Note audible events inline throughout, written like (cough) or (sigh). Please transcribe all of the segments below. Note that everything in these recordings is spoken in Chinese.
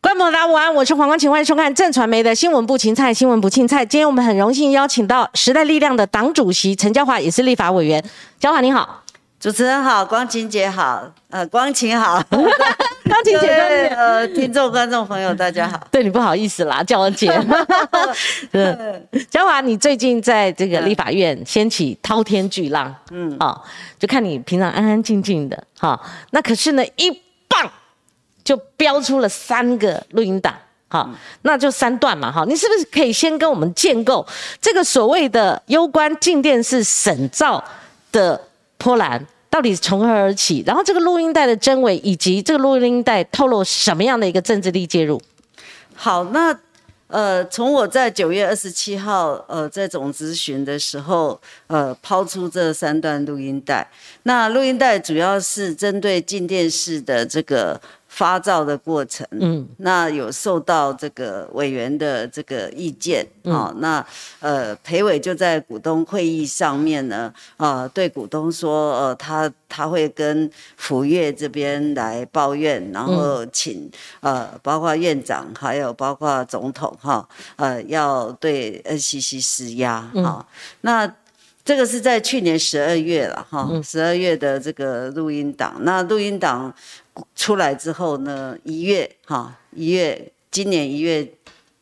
观众大家午安，我是黄光芹，欢迎收看正传媒的新闻部芹菜新闻不芹菜。今天我们很荣幸邀请到时代力量的党主席陈嘉华，也是立法委员。嘉华你好，主持人好，光芹姐好，(laughs) 呃，光芹好，光芹姐对，呃，听众观众朋友大家好。(laughs) 对你不好意思啦，叫我姐。(laughs) 嘉华，你最近在这个立法院掀起滔天巨浪，嗯，啊，就看你平常安安静静的，哈，那可是呢一。就标出了三个录音档，好，那就三段嘛，哈，你是不是可以先跟我们建构这个所谓的攸关静电视审照的波兰到底从何而起？然后这个录音带的真伪，以及这个录音带透露什么样的一个政治力介入？好，那。呃，从我在九月二十七号，呃，在总咨询的时候，呃，抛出这三段录音带。那录音带主要是针对静电式的这个。发照的过程，嗯，那有受到这个委员的这个意见，哦，那呃，裴伟就在股东会议上面呢，啊，对股东说，呃，他他会跟福月这边来抱怨，然后请呃，包括院长，还有包括总统，哈，呃，要对 NCC 施压，啊，那这个是在去年十二月了，哈，十二月的这个录音档，那录音档。出来之后呢，一月哈，一月今年一月，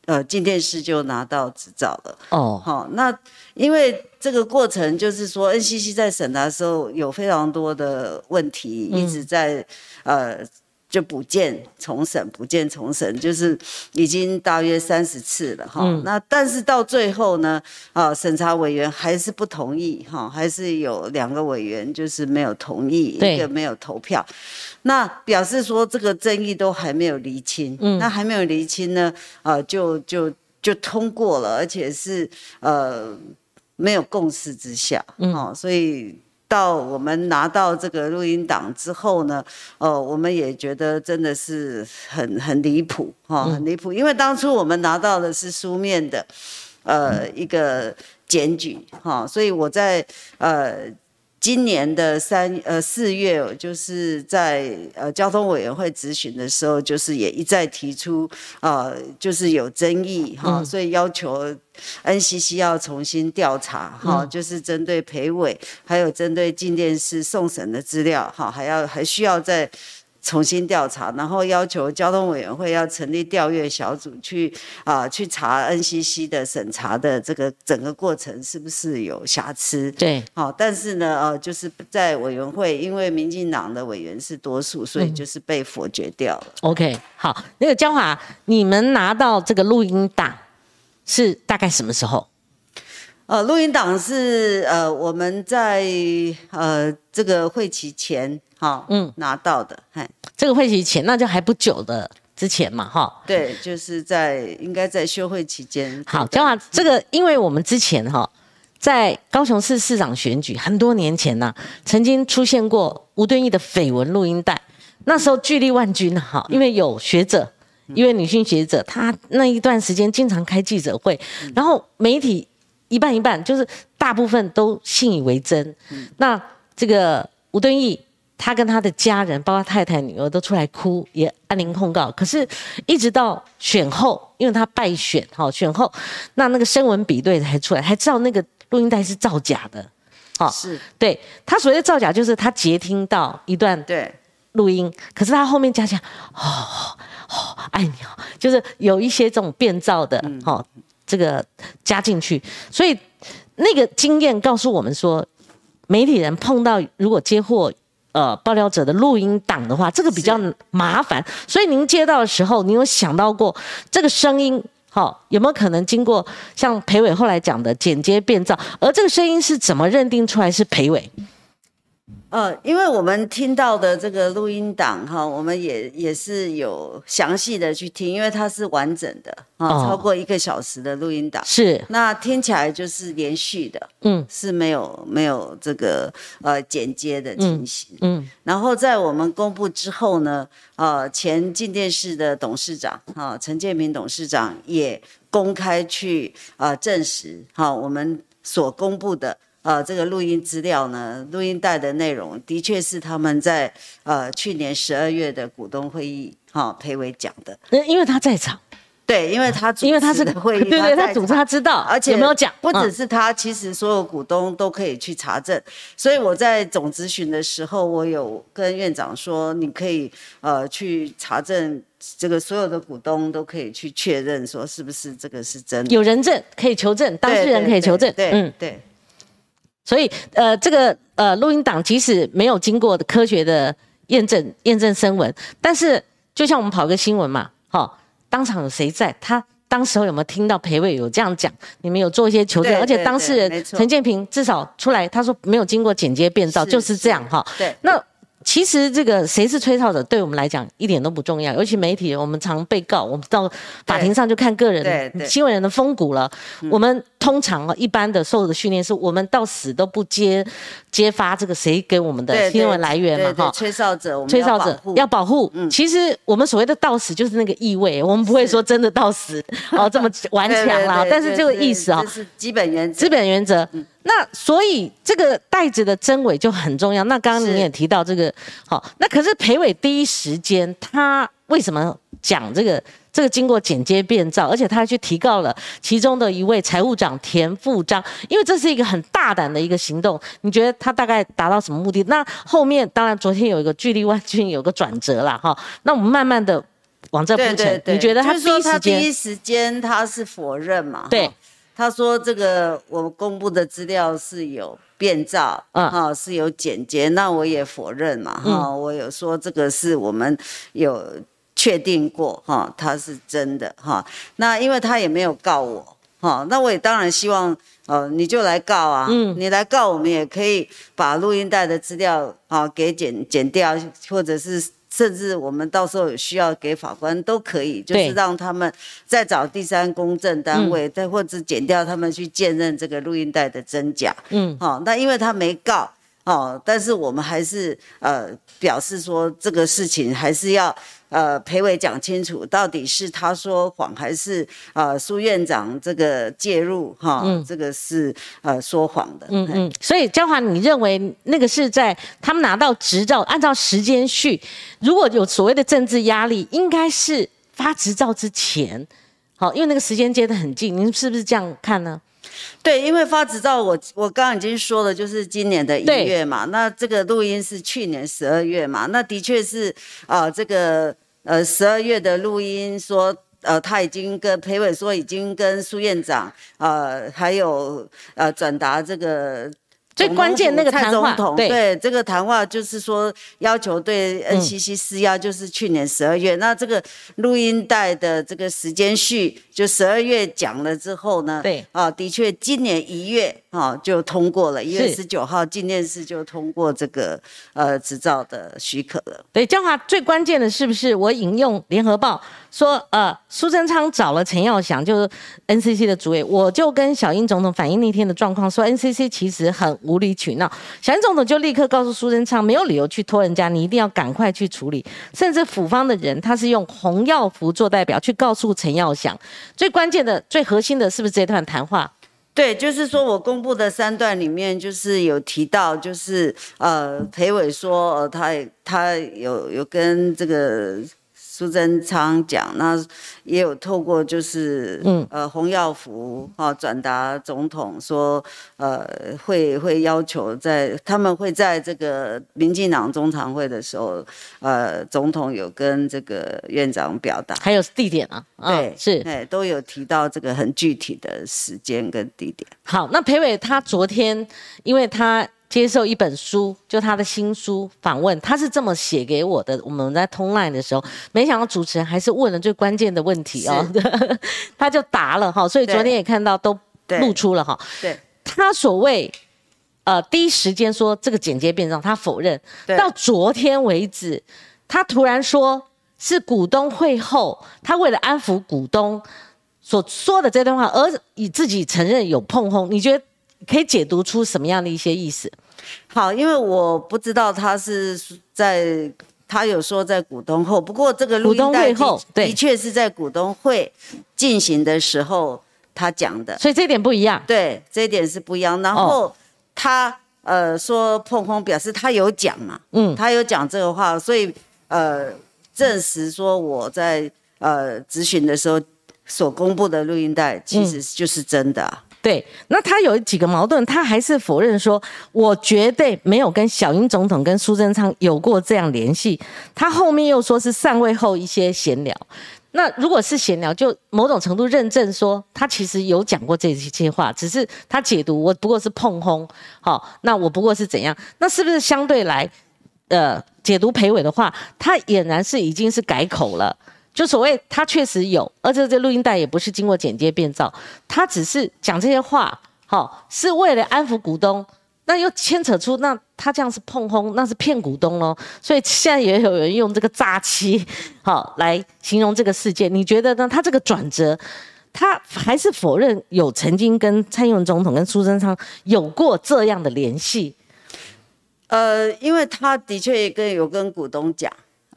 呃，进电视就拿到执照了。哦，好，那因为这个过程就是说，NCC 在审查的时候有非常多的问题，一直在呃。就补件重审，补件重审，就是已经大约三十次了哈。那但是到最后呢，啊，审查委员还是不同意哈，还是有两个委员就是没有同意，一个没有投票。那表示说这个争议都还没有厘清。嗯。那还没有厘清呢，啊，就就就通过了，而且是呃没有共识之下，哦，所以。到我们拿到这个录音档之后呢，哦，我们也觉得真的是很很离谱哈，很离谱，因为当初我们拿到的是书面的，呃，一个检举哈，所以我在呃。今年的三呃四月，就是在呃交通委员会咨询的时候，就是也一再提出，呃，就是有争议哈，所以要求 NCC 要重新调查哈，就是针对裴伟，还有针对进电视送审的资料哈，还要还需要再。重新调查，然后要求交通委员会要成立调阅小组去啊去查 NCC 的审查的这个整个过程是不是有瑕疵？对，好，但是呢，呃，就是在委员会，因为民进党的委员是多数，所以就是被否决掉了。OK，好，那个江华，你们拿到这个录音档是大概什么时候？呃，录音档是呃我们在呃这个会期前。哈，嗯，拿到的，嗨，这个会期前那就还不久的之前嘛，哈，对，就是在应该在休会期间。好，江华，这个因为我们之前哈在高雄市市长选举很多年前呢，曾经出现过吴敦义的绯闻录音带，那时候巨力万钧哈，因为有学者，一位女性学者，她那一段时间经常开记者会，然后媒体一半一半，就是大部分都信以为真。那这个吴敦义。他跟他的家人，包括太太、女儿都出来哭，也安宁控告。可是，一直到选后，因为他败选，哈，选后，那那个声纹比对才出来，才知道那个录音带是造假的，好，是对他所谓的造假，就是他截听到一段对录音，可是他后面加讲，哦哦，爱你哦，就是有一些这种变造的，哈，这个加进去，所以那个经验告诉我们说，媒体人碰到如果接获。呃，爆料者的录音档的话，这个比较麻烦，所以您接到的时候，您有想到过这个声音，好有没有可能经过像裴伟后来讲的剪接变造？而这个声音是怎么认定出来是裴伟？呃，因为我们听到的这个录音档哈，我们也也是有详细的去听，因为它是完整的啊，超过一个小时的录音档。是，那听起来就是连续的，嗯，是没有没有这个呃剪接的情形，嗯，然后在我们公布之后呢，呃，前进电视的董事长啊，陈建平董事长也公开去啊证实，哈，我们所公布的。呃这个录音资料呢，录音带的内容的确是他们在呃去年十二月的股东会议哈裴伟讲的。呃因为他在场，对，因为他主因为他是会议，对对，他在组织他知道，而且有没有讲？不只嗯是他，其实所有股东都可以去查证。所以我在总咨询的时候，我有跟院长说，你可以呃去查证，这个所有的股东都可以去确认说是不是这个是真的。有人证可以求证，当事人可以求证。对嗯，对所以呃，这个呃录音档即使没有经过科学的验证验证声纹，但是就像我们跑个新闻嘛，好、当场有谁在？他当时候有没有听到裴伟有这样讲？你们有做一些求证，而且当事人陈建平至少出来，他说没有经过剪接变造，是就是这样哈。对那其实这个谁是吹哨者，对我们来讲一点都不重要，尤其媒体，我们常被告，我们到法庭上就看个人新闻人的风骨了。我们通常啊，一般的受的训练是我们到死都不揭揭发这个谁给我们的新闻来源嘛，哈。吹哨者，我们吹哨者要保护其实我们所谓的到死就是那个意味，我们不会说真的到死哦这么 (laughs) 顽对强啦，但是这个意思啊这，是基本原则资。本原则。那所以这个袋子的真伪就很重要。那刚刚你也提到这个，好，那可是裴伟第一时间他为什么讲这个？这个经过剪接变造，而且他还去提告了其中的一位财务长田富章，因为这是一个很大胆的一个行动。你觉得他大概达到什么目的？那后面当然昨天有一个距离万钧有个转折啦，哈。那我们慢慢的往这铺陈。对对对，你觉得他第一时间第一时间他是否认嘛？对哈，他说这个我们公布的资料是有变造，嗯哈、是有剪接，那我也否认嘛，哈、我有说这个是我们有确定过，哈，它是真的，哈，那因为他也没有告我，哈，那我也当然希望，呃，你就来告啊，嗯。你来告我们也可以把录音带的资料啊给剪剪掉，或者是甚至我们到时候有需要给法官都可以，就是让他们再找第三公证单位，再或者减掉他们去鉴认这个录音带的真假。嗯，哦，那因为他没告哦，但是我们还是呃表示说这个事情还是要呃裴伟讲清楚，到底是他说谎还是呃苏院长这个介入哈、这个是呃说谎的。嗯嗯，所以焦华，你认为那个是在他们拿到执照，按照时间序，如果有所谓的政治压力，应该是发执照之前，好，因为那个时间接得很近，您是不是这样看呢？对，因为发执照我我刚刚已经说了，就是今年的一月嘛，那这个录音是去年十二月嘛，那的确是啊、呃这个呃十二月的录音说。呃，他已经跟裴伟说，已经跟苏院长，呃，还有呃转达这个最关键那个蔡谈话总统对对这个谈话就是说要求对 NCC 施压，就是去年十二月。那这个录音带的这个时间序，就十二月讲了之后呢，对啊，的确今年一月啊就通过了，一月是十九号进电视就通过这个呃执照的许可了。对，江华最关键的是不是？我引用联合报说，呃，苏贞昌找了陈耀祥，就是 NCC 的主委，我就跟小英总统反映那天的状况，说 NCC 其实很无理取闹。小英总统就立刻告诉苏贞昌，没有理由去拖人家，你一定要赶快去处理。甚至府方的人，他是用洪耀福做代表去告诉陈耀祥。最关键的、最核心的是不是这段谈话？对，就是说我公布的三段里面，就是有提到，就是呃，裴伟说，呃，他他有有跟这个苏贞昌讲，那也有透过就是嗯呃洪耀福啊转达总统说，呃，会会要求在他们会在这个民进党中常会的时候，呃，总统有跟这个院长表达。还有地点啊？啊对，是哎，都有提到这个很具体的时间跟地点。好，那裴伟他昨天，因为他接受一本书，就他的新书访问，他是这么写给我的。我们在通 line 的时候，没想到主持人还是问了最关键的问题哦，(laughs) 他就答了哈，所以昨天也看到都对露出了哈。对。他所谓呃第一时间说这个剪接变造，他否认，对。到昨天为止，他突然说是股东会后，他为了安抚股东所说的这段话，而以自己承认有碰轰，你觉得可以解读出什么样的一些意思？好，因为我不知道他是在他有说在股东后，不过这个录音带后的确是在股东会进行的时候他讲的，所以这点不一样。对，这一点是不一样。然后、他呃说碰空，表示他有讲嘛，嗯，他有讲这个话，所以呃证实说我在呃咨询的时候所公布的录音带其实就是真的、啊。对，那他有几个矛盾，他还是否认说，我绝对没有跟小英总统跟苏贞昌有过这样联系。他后面又说是散位后一些闲聊。那如果是闲聊，就某种程度认证说他其实有讲过这些话，只是他解读我不过是碰轰，好，那我不过是怎样？那是不是相对来，呃，解读裴伟的话，他俨然是已经是改口了？就所谓他确实有，而且这录音带也不是经过剪接变造，他只是讲这些话，好，是为了安抚股东，那又牵扯出那他这样是碰轰，那是骗股东喽。所以现在也有人用这个诈欺，好来形容这个事件。你觉得呢？他这个转折，他还是否认有曾经跟蔡英文总统跟苏贞昌有过这样的联系？呃，因为他的确也跟有跟股东讲。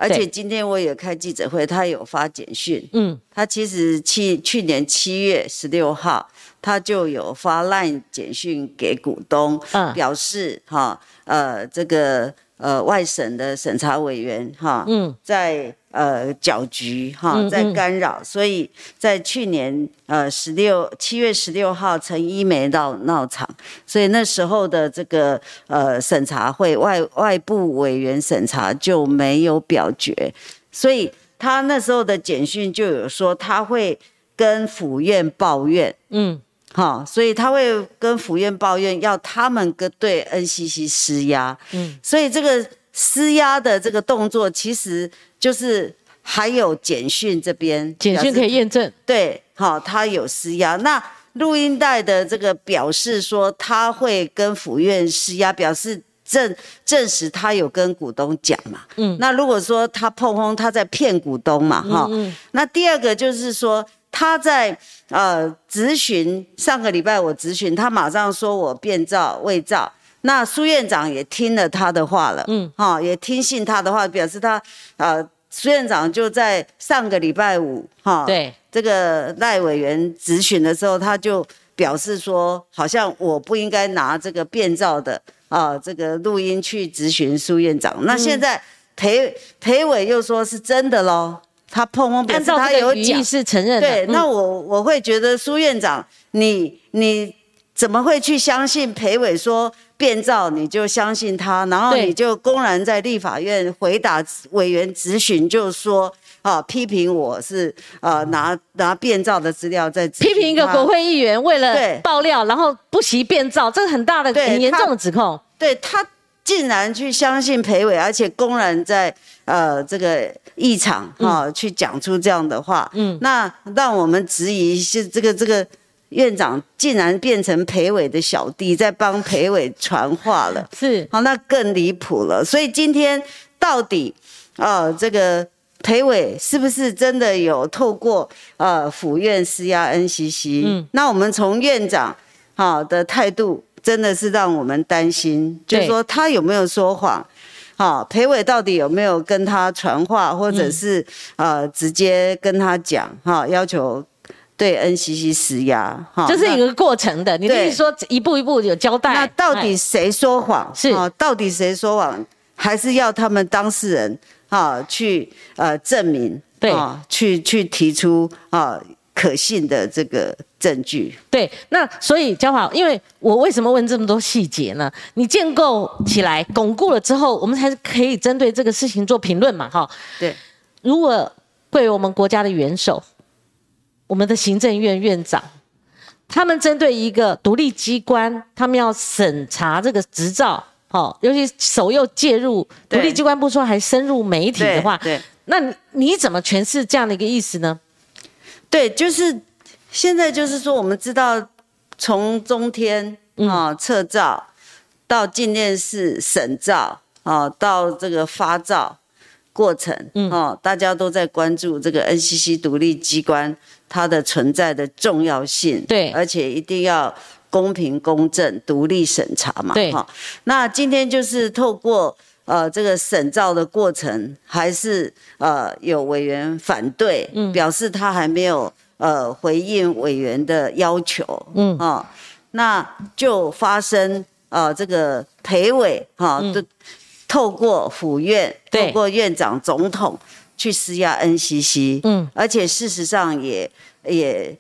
而且今天我也开记者会，他有发简讯。嗯，他其实去去年七月十六号，他就有发 LINE 简讯给股东，嗯。表示哈呃这个呃外省的审查委员哈嗯。在呃搅局哈在干扰，所以在去年呃十六七月十六号陈一梅闹闹场，所以那时候的这个呃审查会外外部委员审查就没有表决，所以他那时候的简讯就有说他会跟府院抱怨。嗯好，所以他会跟府院抱怨，要他们跟对 NCC 施压。嗯，所以这个施压的这个动作，其实就是还有简讯这边，简讯可以验证。对，好，他有施压。那录音带的这个表示说他会跟府院施压，表示证证实他有跟股东讲嘛。嗯那如果说他碰轰，他在骗股东嘛，哈、嗯那第二个就是说他在呃咨询，上个礼拜我咨询他，马上说我变造伪造。那苏院长也听了他的话了，嗯，哈、也听信他的话，表示他呃苏院长就在上个礼拜五，哈、对，这个赖委员质询的时候，他就表示说，好像我不应该拿这个变造的啊这个录音去质询苏院长。那现在裴裴伟又说是真的喽，他碰碰表按示他有讲义，是承认的。对，嗯那我我会觉得苏院长，你你怎么会去相信裴伟说变造，你就相信他，然后你就公然在立法院回答委员质询，就说啊批评我是呃拿拿变造的资料在批评一个他。国会议员为了爆料，然后不惜变造，这是很大的、很严重的指控。对他竟然去相信裴伟，而且公然在呃这个议场哈、去讲出这样的话，嗯。那让我们质疑是这个这个院长竟然变成裴伟的小弟，在帮裴伟传话了，是，好，那更离谱了。所以今天到底呃这个。裴伟是不是真的有透过呃府院施压 NCC？嗯那我们从院长好的态度，真的是让我们担心，就是说他有没有说谎？好，裴伟到底有没有跟他传话，或者是、呃直接跟他讲哈，要求对 NCC 施压哈？这是一个过程的。你的对意思说一步一步有交代？那到底哎谁说谎？是啊，到底谁说谎？还是要他们当事人啊去呃证明，对啊，去去提出啊可信的这个证据。对？那所以焦华，因为我为什么问这么多细节呢？你建构起来、巩固了之后，我们才可以针对这个事情做评论嘛，哈。对，如果贵为我们国家的元首，我们的行政院院长，他们针对一个独立机关，他们要审查这个执照，哦，尤其手又介入独立机关不说，还深入媒体的话，对那你你怎么诠释这样的一个意思呢？对，就是现在就是说，我们知道从中天嗯。啊撤照到进电视审照啊，到这个发照过程，嗯。哦，大家都在关注这个 NCC 独立机关它的存在的重要性，对。而且一定要公平公正、独立审查嘛，对。哈。那今天就是透过呃这个审照的过程，还是呃有委员反对，嗯。表示他还没有呃回应委员的要求，嗯。哦，那就发生啊这个陪委哈都透过府院，透过院长、总统去施压 NCC，嗯，而且事实上也也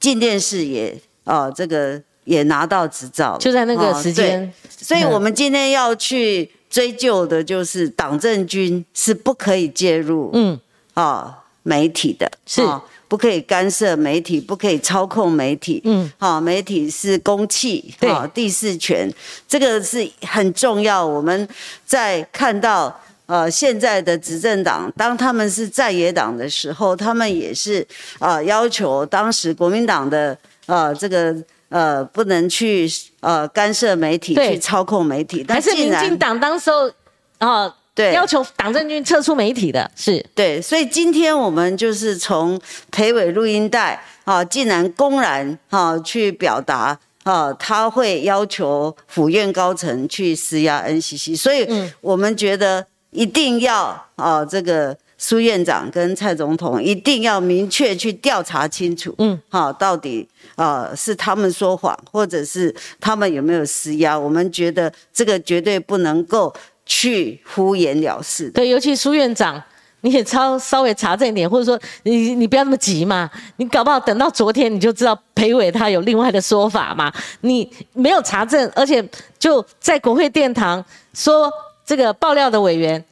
进电视也啊这个也拿到执照，就在那个时间，所以我们今天要去追究的就是党政军是不可以介入嗯，啊媒体的，是。啊不可以干涉媒体，不可以操控媒体。嗯，好，媒体是公器，对。好，第四权，这个是很重要。我们在看到呃现在的执政党，当他们是在野党的时候，他们也是呃要求当时国民党的呃这个呃不能去呃干涉媒体，去操控媒体，但还是民进党当时候啊，对。要求党政军撤出媒体的，是。对，所以今天我们就是从裴伟录音带啊，竟然公然啊去表达啊，他会要求府院高层去施压 NCC，所以嗯。我们觉得一定要啊，这个苏院长跟蔡总统一定要明确去调查清楚，嗯，好、到底啊是他们说谎，或者是他们有没有施压？我们觉得这个绝对不能够去敷衍了事的。对，尤其苏院长。你也稍稍微查证一点，或者说你你不要那么急嘛，你搞不好等到昨天你就知道裴伟他有另外的说法嘛。你没有查证，而且就在国会殿堂说这个爆料的委员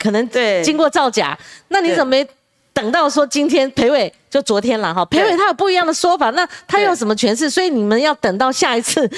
可能对经过造假，那你怎么没等到说今天裴伟就昨天了哈？裴伟他有不一样的说法，那他有什么诠释？所以你们要等到下一次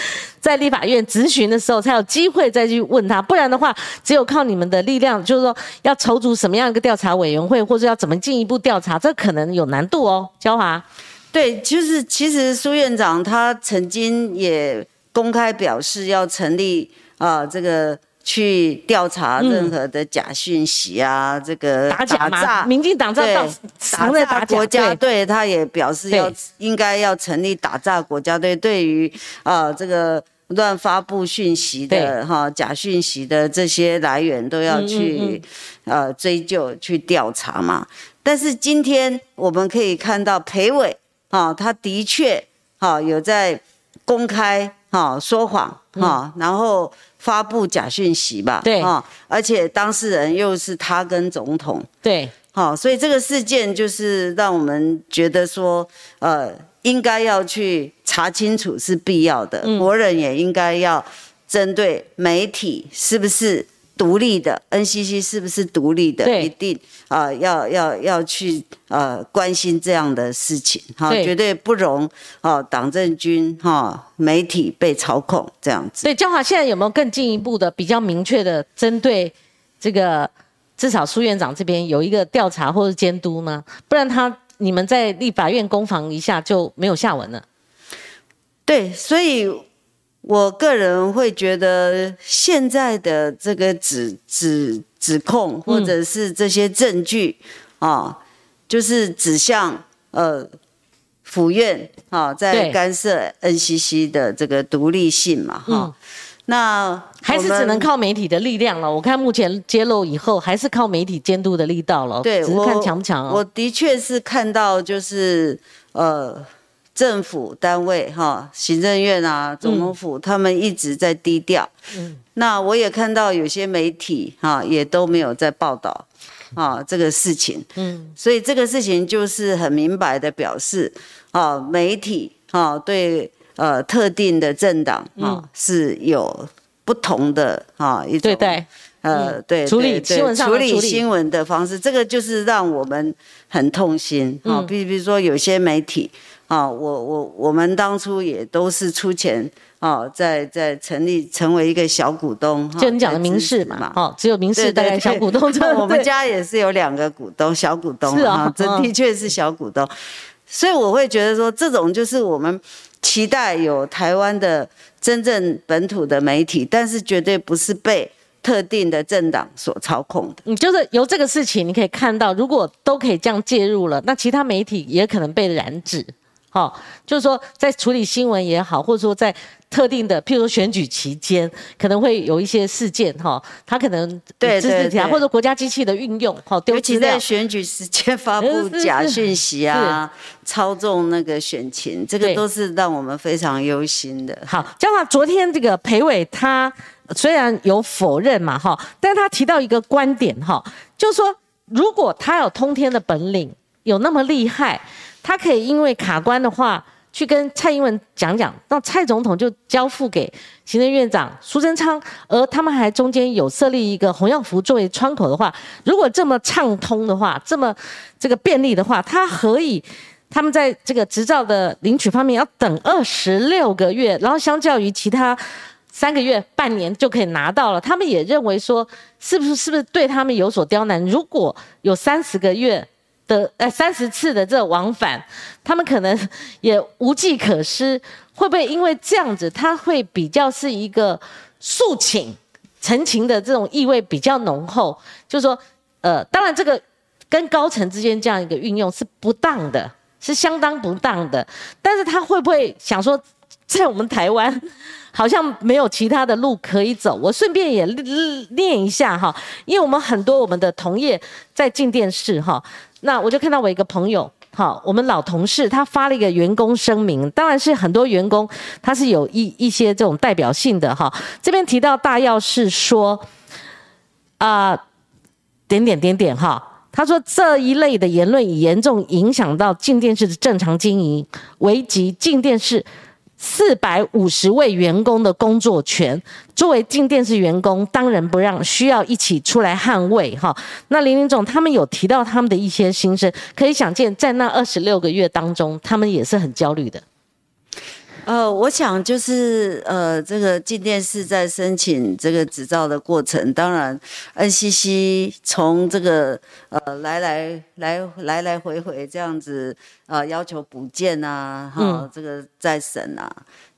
在立法院质询的时候，才有机会再去问他，不然的话，只有靠你们的力量，就是说要筹组什么样一个调查委员会，或者要怎么进一步调查，这可能有难度哦。焦华，对，就是其实苏院长他曾经也公开表示要成立啊、这个去调查任何的假讯息啊，这个打假民进党在对道常在打假国家对。队，他也表示要对。应该要成立打诈国家队，对于啊、这个乱发布讯息的哈假讯息的这些来源都要去嗯嗯呃追究去调查嘛。但是今天我们可以看到裴伟啊，他的确哈有在公开哈说谎哈，然后发布假讯息吧，嗯对。啊，而且当事人又是他跟总统。对。好，所以这个事件就是让我们觉得说，呃，应该要去查清楚是必要的，嗯。国人也应该要针对媒体是不是独立的，NCC 是不是独立的，一定啊、要要要去呃关心这样的事情，哈，对绝对不容哦党政军哈媒体被操控这样子。所以焦华现在有没有更进一步的、比较明确的针对这个，至少苏院长这边有一个调查或者监督呢？不然他你们在立法院攻防一下就没有下文了。对，所以我个人会觉得现在的这个指指指控或者是这些证据啊，就是指向呃府院啊在干涉 NCC 的这个独立性嘛哈。嗯那还是只能靠媒体的力量了。我看目前揭露以后，还是靠媒体监督的力道了。对，我只是看强不强我哦。的确是看到，就是呃，政府单位哈，行政院啊、总统府，他们一直在低调。嗯。那我也看到有些媒体哈，也都没有在报道啊这个事情。嗯，所以这个事情就是很明白的表示啊，媒体啊对呃特定的政党啊、嗯。是有不同的啊一种对待。呃，对，处理对对新闻上处的处理理。新闻的方式，这个就是让我们很痛心啊。嗯。比比如说有些媒体啊，我我我们当初也都是出钱啊，在在成立成为一个小股东，哈就你讲的民事嘛，哦，只有民对事大概对对小股东这我们家也是有两个股东，小股东是啊哈这嗯的确是小股东，所以我会觉得说，这种就是我们期待有台湾的真正本土的媒体，但是绝对不是被特定的政党所操控的。你就是由这个事情，你可以看到，如果都可以这样介入了，那其他媒体也可能被染指。好，就是说在处理新闻也好，或者说在特定的，譬如说选举期间，可能会有一些事件哈，他可能对对对，或者国家机器的运用，好，尤其在选举时间发布 (laughs) 假讯息啊，操纵那个选情，这个都是让我们非常忧心的。好，这样的话，昨天这个裴伟他虽然有否认嘛哈，但他提到一个观点哈，就是说。如果他有通天的本领，有那么厉害，他可以因为卡关的话，去跟蔡英文讲讲，那蔡总统就交付给行政院长苏贞昌，而他们还中间有设立一个洪耀福作为窗口的话，如果这么畅通的话，这么这个便利的话，他何以他们在这个执照的领取方面要等二十六个月，然后相较于其他。三个月、半年就可以拿到了。他们也认为说，是不是是不是对他们有所刁难？如果有三十个月的呃三十次的这往返，他们可能也无计可施。会不会因为这样子，他会比较是一个诉请、陈情的这种意味比较浓厚？就是说，呃，当然这个跟高层之间这样一个运用是不当的，是相当不当的。但是他会不会想说，在我们台湾？好像没有其他的路可以走，我顺便也练一下哈，因为我们很多我们的同业在进电视哈，那我就看到我一个朋友，哈，我们老同事他发了一个员工声明，当然是很多员工他是有一一些这种代表性的哈，这边提到大要是说啊点点点点哈，他说这一类的言论已严重影响到进电视的正常经营，危及进电视。四百五十位员工的工作权，作为进电视员工，当仁不让，需要一起出来捍卫哈。那林林总他们有提到他们的一些心声，可以想见，在那二十六个月当中，他们也是很焦虑的。呃，我想就是呃，这个进电视在申请这个执照的过程，当然，NCC 从这个呃来来来来来回回这样子啊，要求补件啊，哈，这个再审啊，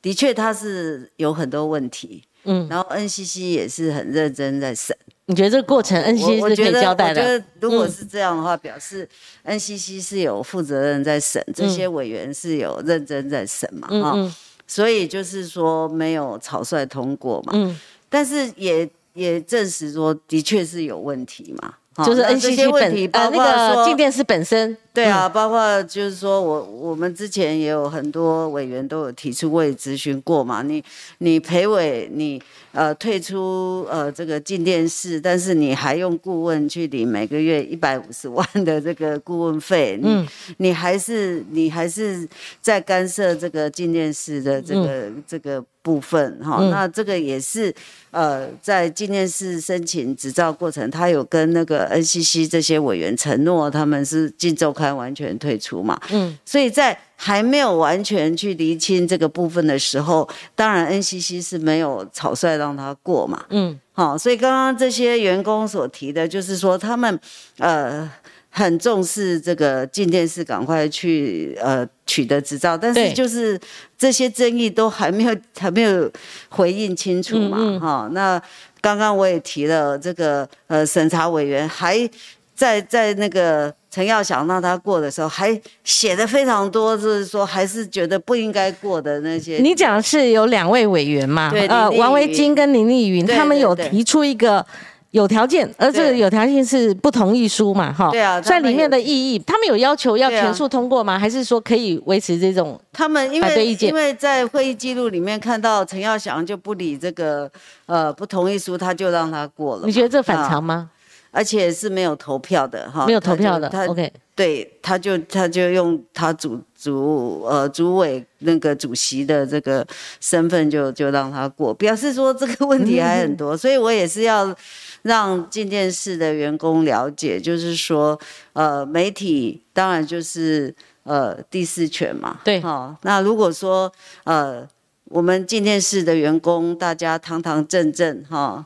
的确它是有很多问题，嗯，然后 NCC 也是很认真在审。你觉得这个过程 NCC 是可以交代的？我觉得如果是这样的话，表示 NCC 是有负责任在审，这些委员是有认真在审嘛？哈，所以就是说没有草率通过嘛。嗯，但是也也证实说，的确是有问题嘛。就是 NCC 问题，包括说静电视本身，对啊，包括就是说我我们之前也有很多委员都有提出过咨询过嘛。你你陪委你。呃，退出呃这个进电视，但是你还用顾问去领每个月一百五十万的这个顾问费，你你还是你还是在干涉这个进电视的这个这个部分哈，那这个也是呃在进电视申请执照过程，他有跟那个 NCC 这些委员承诺，他们是进周刊完全退出嘛，嗯，所以在。还没有完全去厘清这个部分的时候，当然 NCC 是没有草率让他过嘛。嗯，好，所以刚刚这些员工所提的，就是说他们呃很重视这个进电视，赶快去呃取得执照，但是就是这些争议都还没有还没有回应清楚嘛。哈，那刚刚我也提了这个呃审查委员还。在在那个陈耀祥让他过的时候，还写的非常多，就是说还是觉得不应该过的那些。你讲是有两位委员嘛？对，呃，王维金跟林丽云，他们有提出一个有条件，而这个有条件是不同意书嘛？哈，对啊，在里面的意义，他们有要求要全数通过吗？还是说可以维持这种？他们因为因为在会议记录里面看到陈耀祥就不理这个呃不同意书，他就让他过了。你觉得这反常吗？而且是没有投票的哈，没有投票的。他 OK，对，他就他就用他主主呃主委那个主席的这个身份就就让他过，表示说这个问题还很多，所以我也是要让进电视的员工了解，就是说呃媒体当然就是呃第四权嘛，对哈。那如果说呃我们进电视的员工大家堂堂正正哈。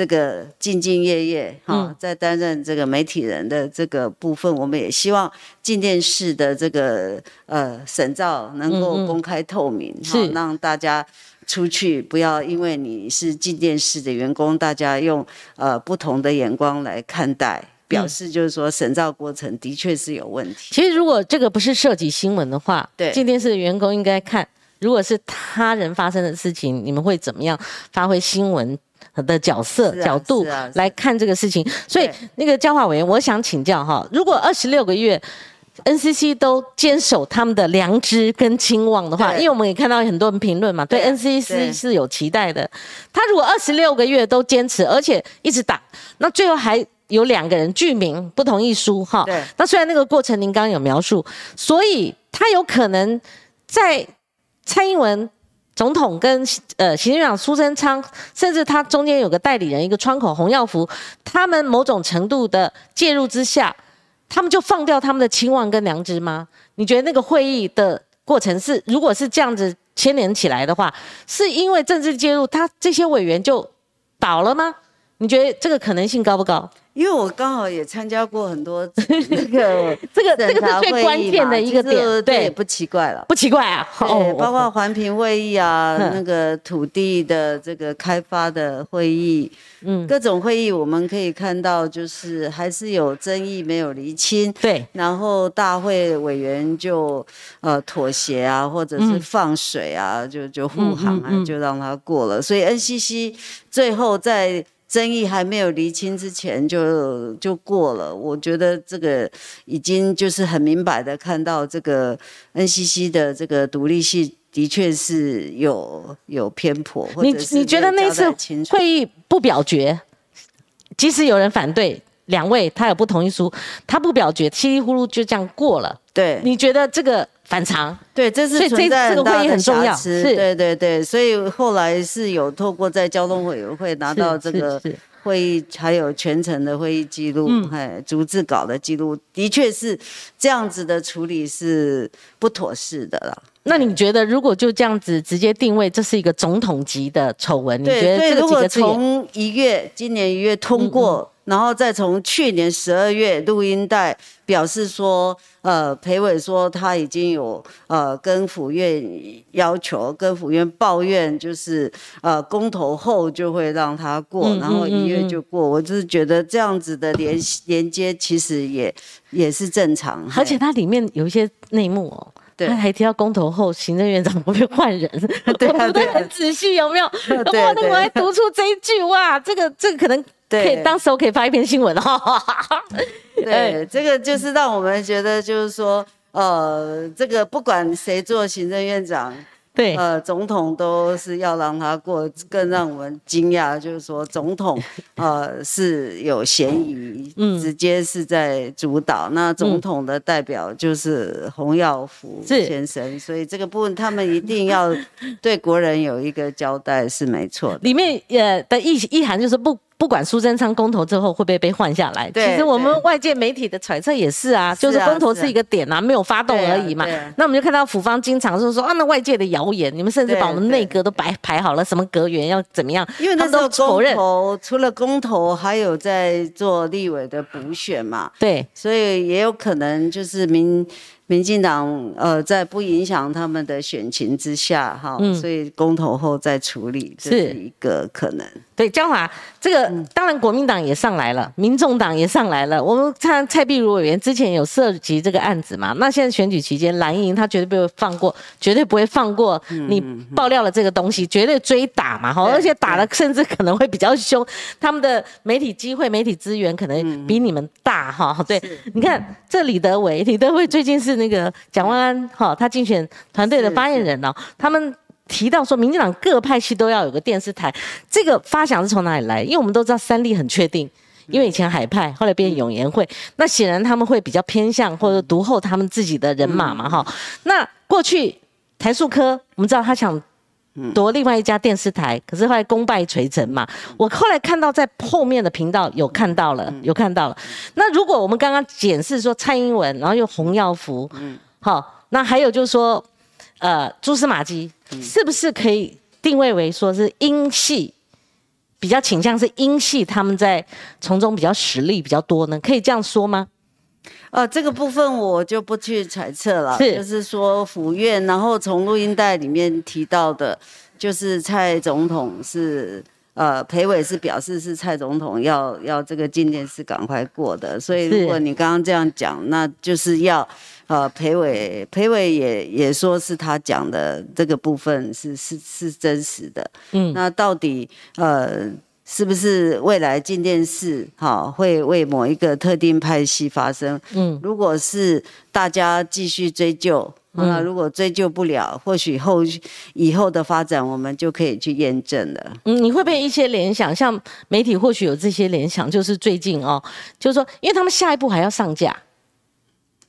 这个兢兢业业哈，在担任这个媒体人的这个部分，我们也希望进电视的这个呃审照能够公开透明，哈，让大家出去不要因为你是进电视的员工，大家用呃不同的眼光来看待。表示就是说审造过程的确是有问题。其实如果这个不是涉及新闻的话，对进电视的员工应该看，如果是他人发生的事情，你们会怎么样发挥新闻？的角色、啊角度来看这个事情，所以那个教化委员，我想请教哈，如果二十六个月 NCC 都坚守他们的良知跟清望的话，因为我们也看到很多人评论嘛，对对 NCC 是有期待的。他如果二十六个月都坚持，而且一直打，那最后还有两个人具名不同意书哈对。那虽然那个过程您刚刚有描述，所以他有可能在蔡英文总统跟呃行政长苏贞昌，甚至他中间有个代理人一个窗口洪耀福，他们某种程度的介入之下，他们就放掉他们的期望跟良知吗？你觉得那个会议的过程是，如果是这样子牵连起来的话，是因为政治介入，他这些委员就倒了吗？你觉得这个可能性高不高？因为我刚好也参加过很多那个 (laughs) 这个这个是最关键的一个点，对，不奇怪了。不奇怪啊。对，包括环评会议啊，嗯那个土地的这个开发的会议，嗯，各种会议我们可以看到，就是还是有争议没有厘清，对，然后大会委员就呃妥协啊，或者是嗯放水啊，就就护航啊，嗯嗯嗯就让他过了。所以 NCC 最后在争议还没有厘清之前就就过了。我觉得这个已经就是很明白的看到这个 NCC 的这个独立性。的确是有有偏颇，你你觉得那次会议不表决，即使有人反对，两位他有不同意书，他不表决，稀里糊涂就这样过了。对你觉得这个反常？对，这是所以这存在这个会议很大的很重要瑕疵是对对对，所以后来是有透过在交通委员会拿到这个会议，还有全程的会议记录，嗯哎，逐字稿的记录，的确是这样子的处理是不妥适的了。那你觉得，如果就这样子直接定位，这是一个总统级的丑闻？你觉对，得这个几个字眼？从一月今年一月通嗯过，然后再从去年十二月录音带表示说，呃，裴伟说他已经有呃跟府院要求，跟府院抱怨，就是呃公投后就会让他过，嗯然后一月嗯嗯就过。我就是觉得这样子的连连接其实也也是正常，而且它里面有一些内幕哦。对他还提到公投后行政院长会不会换人？(laughs) 对很仔细，有没有？(laughs) 对哇，(laughs) 那对我还读出这一句哇，这个这个可能可以对当时候可以发一篇新闻哦。(laughs) 对，这个就是让我们觉得，就是说，呃，这个不管谁做行政院长，对，呃，总统都是要让他过。更让我们惊讶，就是说，总统 (laughs) 呃是有嫌疑，嗯直接是在主导。那总统的代表就是洪耀福先生，所以这个部分他们一定要 (laughs) 对国人有一个交代，是没错的。里面呃的意意涵就是不不管苏贞昌公投之后会不会被换下来，其实我们外界媒体的揣测也是啊，就是公投是一个点啊，没有发动而已嘛。那我们就看到府方经常就是说啊，那外界的谣言，你们甚至把我们对。内阁都摆排好了，什么阁员要怎么样，因为那时候公都否认。投除了公投，还有在做立委的补选嘛，对，所以也有可能就是民民进党呃在不影响他们的选情之下哈，嗯。所以公投后再处理，这是。是一个可能。对，江华，这个、嗯当然国民党也上来了，民众党也上来了。我们看蔡壁如委员之前有涉及这个案子嘛，那现在选举期间，蓝营他绝对不会放过，绝对不会放过你爆料了这个东西，绝对追打嘛哈，而且打的甚至可能会比较凶，他们的媒体机会、媒体资源可能比你们大哈。对，你看这李德伟，李德伟最近是那个蒋万安哈，他竞选团队的是发言人哦，他们。提到说，民进党各派系都要有个电视台，这个发想是从哪里来？因为我们都知道三立很确定，因为以前海派，后来变永延会，那显然他们会比较偏向或者独后他们自己的人马嘛，哈。那过去台塑科，我们知道他想夺另外一家电视台，可是后来功败垂成嘛。我后来看到在后面的频道有看到了，有看到了。那如果我们刚刚检视说蔡英文，然后又洪耀福，好，那还有就是说，呃，蛛丝马迹是不是可以定位为说是英系？比较倾向是英系，他们在从中比较实力比较多呢，可以这样说吗？呃，这个部分我就不去揣测了，是就是说府院，然后从录音带里面提到的，就是蔡总统是。呃，裴伟是表示是蔡总统要要这个进电是赶快过的，所以如果你刚刚这样讲，那就是要呃裴伟裴伟也也说是他讲的这个部分是是是真实的，嗯。那到底呃是不是未来进电视哈、会为某一个特定派系发生？嗯如果是大家继续追究，那、如果追究不了，或许后以后的发展我们就可以去验证了。嗯，你会不会一些联想？像媒体或许有这些联想，就是最近哦，就是说，因为他们下一步还要上架，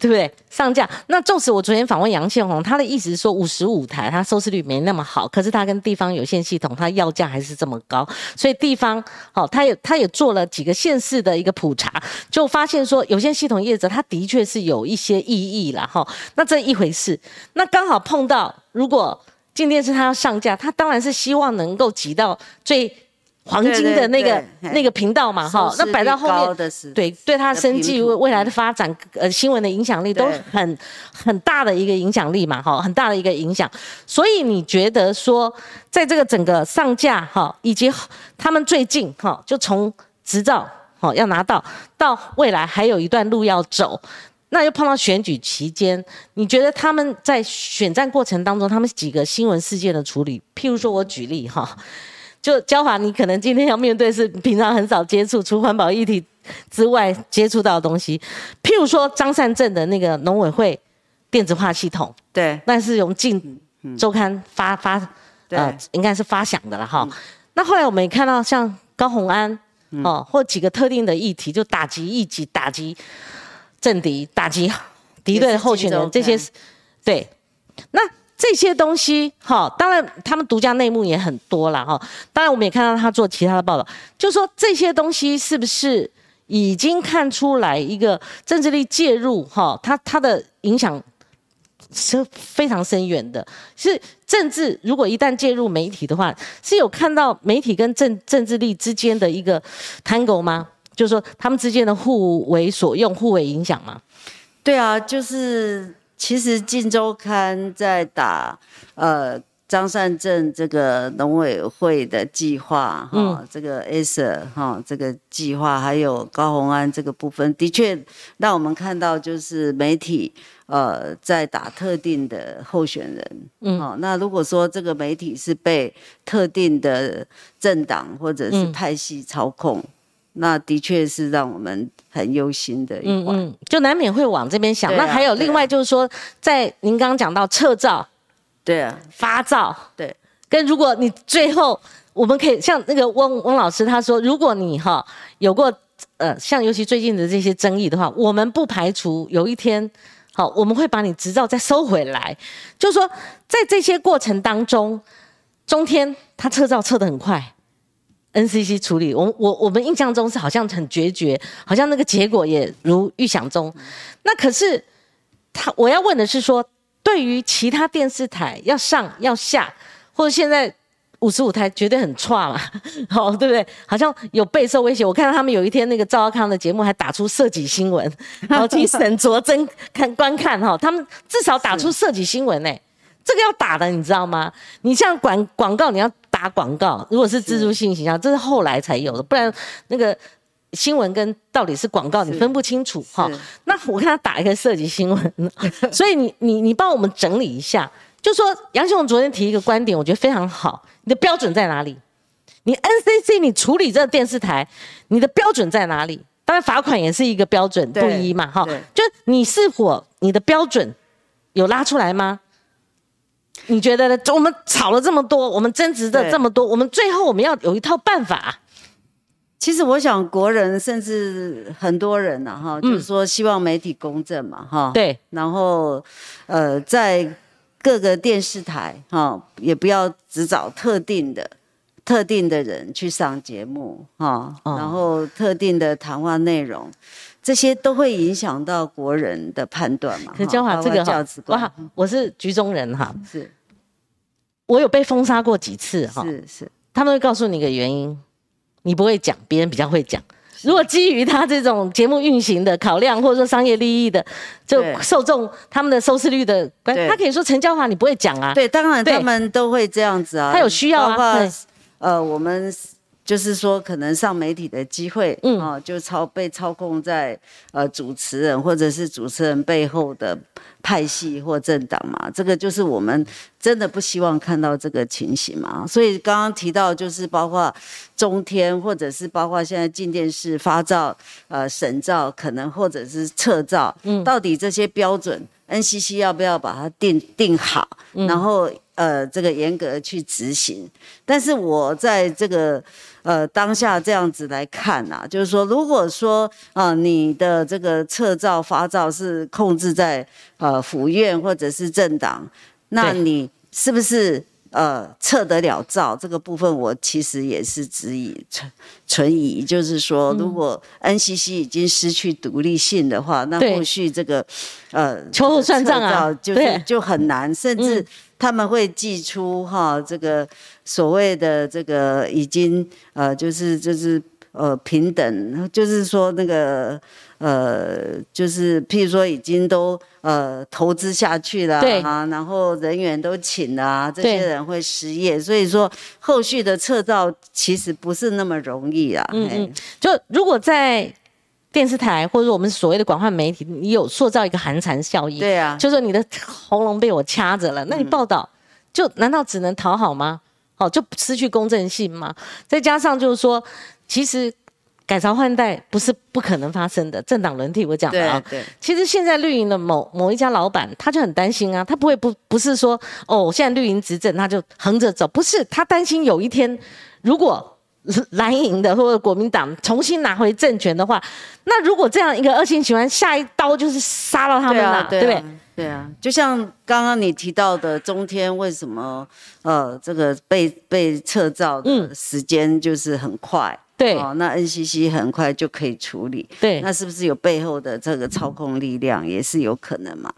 对不对？上架。那纵使我昨天访问杨宪宏，他的意思是说五十五台，它收视率没那么好，可是它跟地方有线系统，它要价还是这么高，所以地方好，他也他也做了几个县市的一个普查，就发现说有线系统业者他的确是有一些异议了，哈。那这一回事，那刚好碰到如果。进电视它要上架，它当然是希望能够挤到最黄金的那个那个频道嘛，哈那摆到后面，对，对它的生计、的频谱未来的发展、呃新闻的影响力都很很大的一个影响力嘛，哈，很大的一个影响。所以你觉得说，在这个整个上架哈，以及他们最近哈，就从执照哈要拿到到未来还有一段路要走。那又碰到选举期间，你觉得他们在选战过程当中，他们几个新闻事件的处理，譬如说我举例哈，就焦华，你可能今天要面对是平常很少接触，除环保议题之外接触到的东西，譬如说张善政的那个农委会电子化系统，对。那是用《近周刊》发发呃，应该是发响的了哈。那后来我们也看到像高虹安哦，或几个特定的议题，就打击异己、打击政敌、打击敌对的候选人，这些是对。那这些东西，哈，当然他们独家内幕也很多了哈。当然我们也看到他做其他的报道，就说这些东西是不是已经看出来一个政治力介入哈，它它的影响是非常深远的。是政治如果一旦介入媒体的话，是有看到媒体跟政政治力之间的一个 tango 吗？就是说他们之间的互为所用、互为影响吗？对啊，就是其实《镜周刊》在打呃张善政这个农委会的计划哈、嗯这个 ASA 哈、这个计划，还有高虹安这个部分，的确让我们看到就是媒体呃在打特定的候选人。嗯哦，那如果说这个媒体是被特定的政党或者是嗯派系操控，那的确是让我们很忧心的一环。嗯嗯，就难免会往这边想。啊那还有另外就是说，在您刚刚讲到撤照、对啊，发照，对，跟如果你最后我们可以像那个翁翁老师他说，如果你哈有过呃像尤其最近的这些争议的话，我们不排除有一天。好，我们会把你执照再收回来，就是说，在这些过程当中，中天他撤照撤得很快，NCC 处理，我我我们印象中是好像很决绝，好像那个结果也如预想中。那可是他我要问的是说，对于其他电视台要上要下，或者现在五十五台绝对很差嘛，好、(laughs) 对不对？好像有备受威胁。我看到他们有一天那个赵少康的节目还打出涉及新闻，(laughs) 然后请沈卓真看观看哈、他们至少打出涉及新闻呢、这个要打的，你知道吗？你像广广告，你要打广告，如果是自助性形象，这是后来才有的，不然那个新闻跟到底是广告，你分不清楚哈是。那我看他打一个涉及新闻，(laughs) 所以你你你帮我们整理一下，就说杨雄昨天提一个观点，我觉得非常好，你的标准在哪里？你 NCC 你处理这个电视台，你的标准在哪里？当然罚款也是一个标准不一嘛，哈对，就你是否你的标准有拉出来吗？你觉得呢？我们吵了这么多，我们争执的对这么多，我们最后我们要有一套办法。其实我想，国人甚至很多人呐、哈，就是说希望媒体公正嘛，哈。。嗯对，然后，呃，在各个电视台哈，也不要只找特定的、特定的人去上节目哈，哦然后特定的谈话内容，这些都会影响到国人的判断嘛。可是哈包焦华这个哇，我是局中人哈，是我有被封杀过几次哈，是。是，他们会告诉你一个原因，你不会讲，别人比较会讲。如果基于他这种节目运行的考量，或者说商业利益的，就受众他们的收视率的关，对。他可以说陈椒华你不会讲啊，对，当然他们都会这样子啊。他有需要啊包括呃，我们就是说可能上媒体的机会，嗯。啊，就操被操控在呃主持人或者是主持人背后的派系或政党嘛，这个就是我们真的不希望看到这个情形嘛。所以刚刚提到就是包括中天或者是包括现在进电视发照、呃审照，可能或者是测照，嗯。到底这些标准 NCC 要不要把它定定好，嗯。然后呃这个严格去执行。但是我在这个呃当下这样子来看啊，就是说，如果说啊、呃你的这个测照发照是控制在呃府院或者是政党，那你是不是？呃，测得了照这个部分，我其实也是质疑存存疑，就是说，如果 NCC 已经失去独立性的话，那后续这个呃秋后算账啊就是就很难，甚至嗯他们会寄出哈这个所谓的这个已经呃就是就是呃平等，就是说那个呃就是譬如说已经都呃投资下去了对啊，然后人员都请了啊，这些人会失业，所以说后续的测照其实不是那么容易啊。嗯嗯，就如果在电视台或者我们所谓的广泛媒体，你有塑造一个寒蝉效应，对啊，就说你的喉咙被我掐着了，那你报道就难道只能讨好吗？哦，就失去公正性吗？再加上就是说，其实改朝换代不是不可能发生的，政党轮替我讲的啊。对对其实现在绿营的某某一家老板，他就很担心啊，他不会不不是说哦，现在绿营执政他就横着走，不是他担心有一天如果蓝营的或者国民党重新拿回政权的话，那如果这样一个恶性循环，下一刀就是杀到他们了，对不对？啊，对啊，就像刚刚你提到的中天为什么呃这个被被撤照的嗯时间就是很快，对。哦，那 NCC 很快就可以处理，对。那是不是有背后的这个操控力量也是有可能嘛？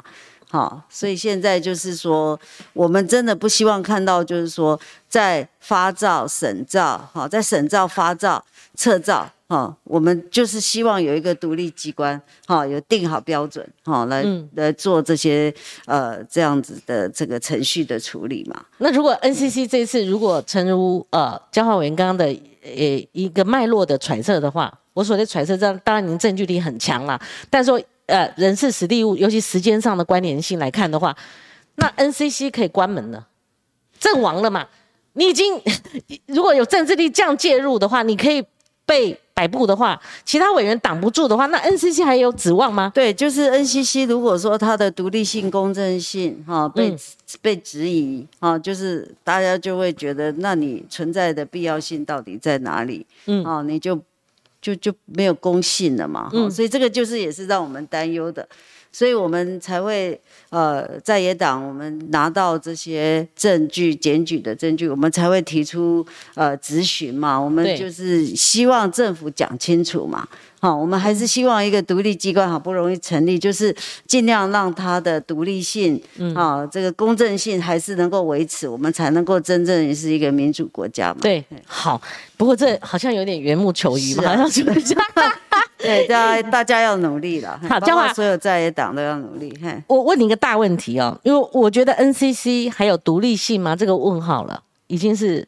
好、所以现在就是说，我们真的不希望看到，就是说在发照、审照，好、在审照、发照、测照，哈、我们就是希望有一个独立机关，哈、有定好标准，哈、来、嗯来做这些呃这样子的这个程序的处理嘛。那如果 NCC 这一次如果诚如呃交换委员刚刚的呃一个脉络的揣测的话，我所谓的揣测，当然您证据力很强啦，但是说呃人事实地物，尤其时间上的关联性来看的话，那 NCC 可以关门了，阵亡了嘛？你已经 (laughs) 如果有政治力这样介入的话，你可以被摆布的话，其他委员挡不住的话，那 NCC 还有指望吗？对，就是 NCC 如果说它的独立性、公正性哈、被、嗯被质疑哈、就是大家就会觉得，那你存在的必要性到底在哪里？嗯哦，你就就就没有公信了嘛。嗯嗯，所以这个就是也是让我们担忧的。所以我们才会呃，在野党我们拿到这些证据、检举的证据，我们才会提出呃质询嘛。我们就是希望政府讲清楚嘛。好，我们还是希望一个独立机关好不容易成立，就是尽量让它的独立性，嗯啊，这个公正性还是能够维持，我们才能够真正是一个民主国家嘛。对，好，不过这好像有点缘木求鱼嘛，啊好像是不是？(laughs) 对，大家大家要努力了，好交换括所有在野党都要努力。嘿，我问你一个大问题哦，因为我觉得 NCC 还有独立性吗？这个问号了，已经是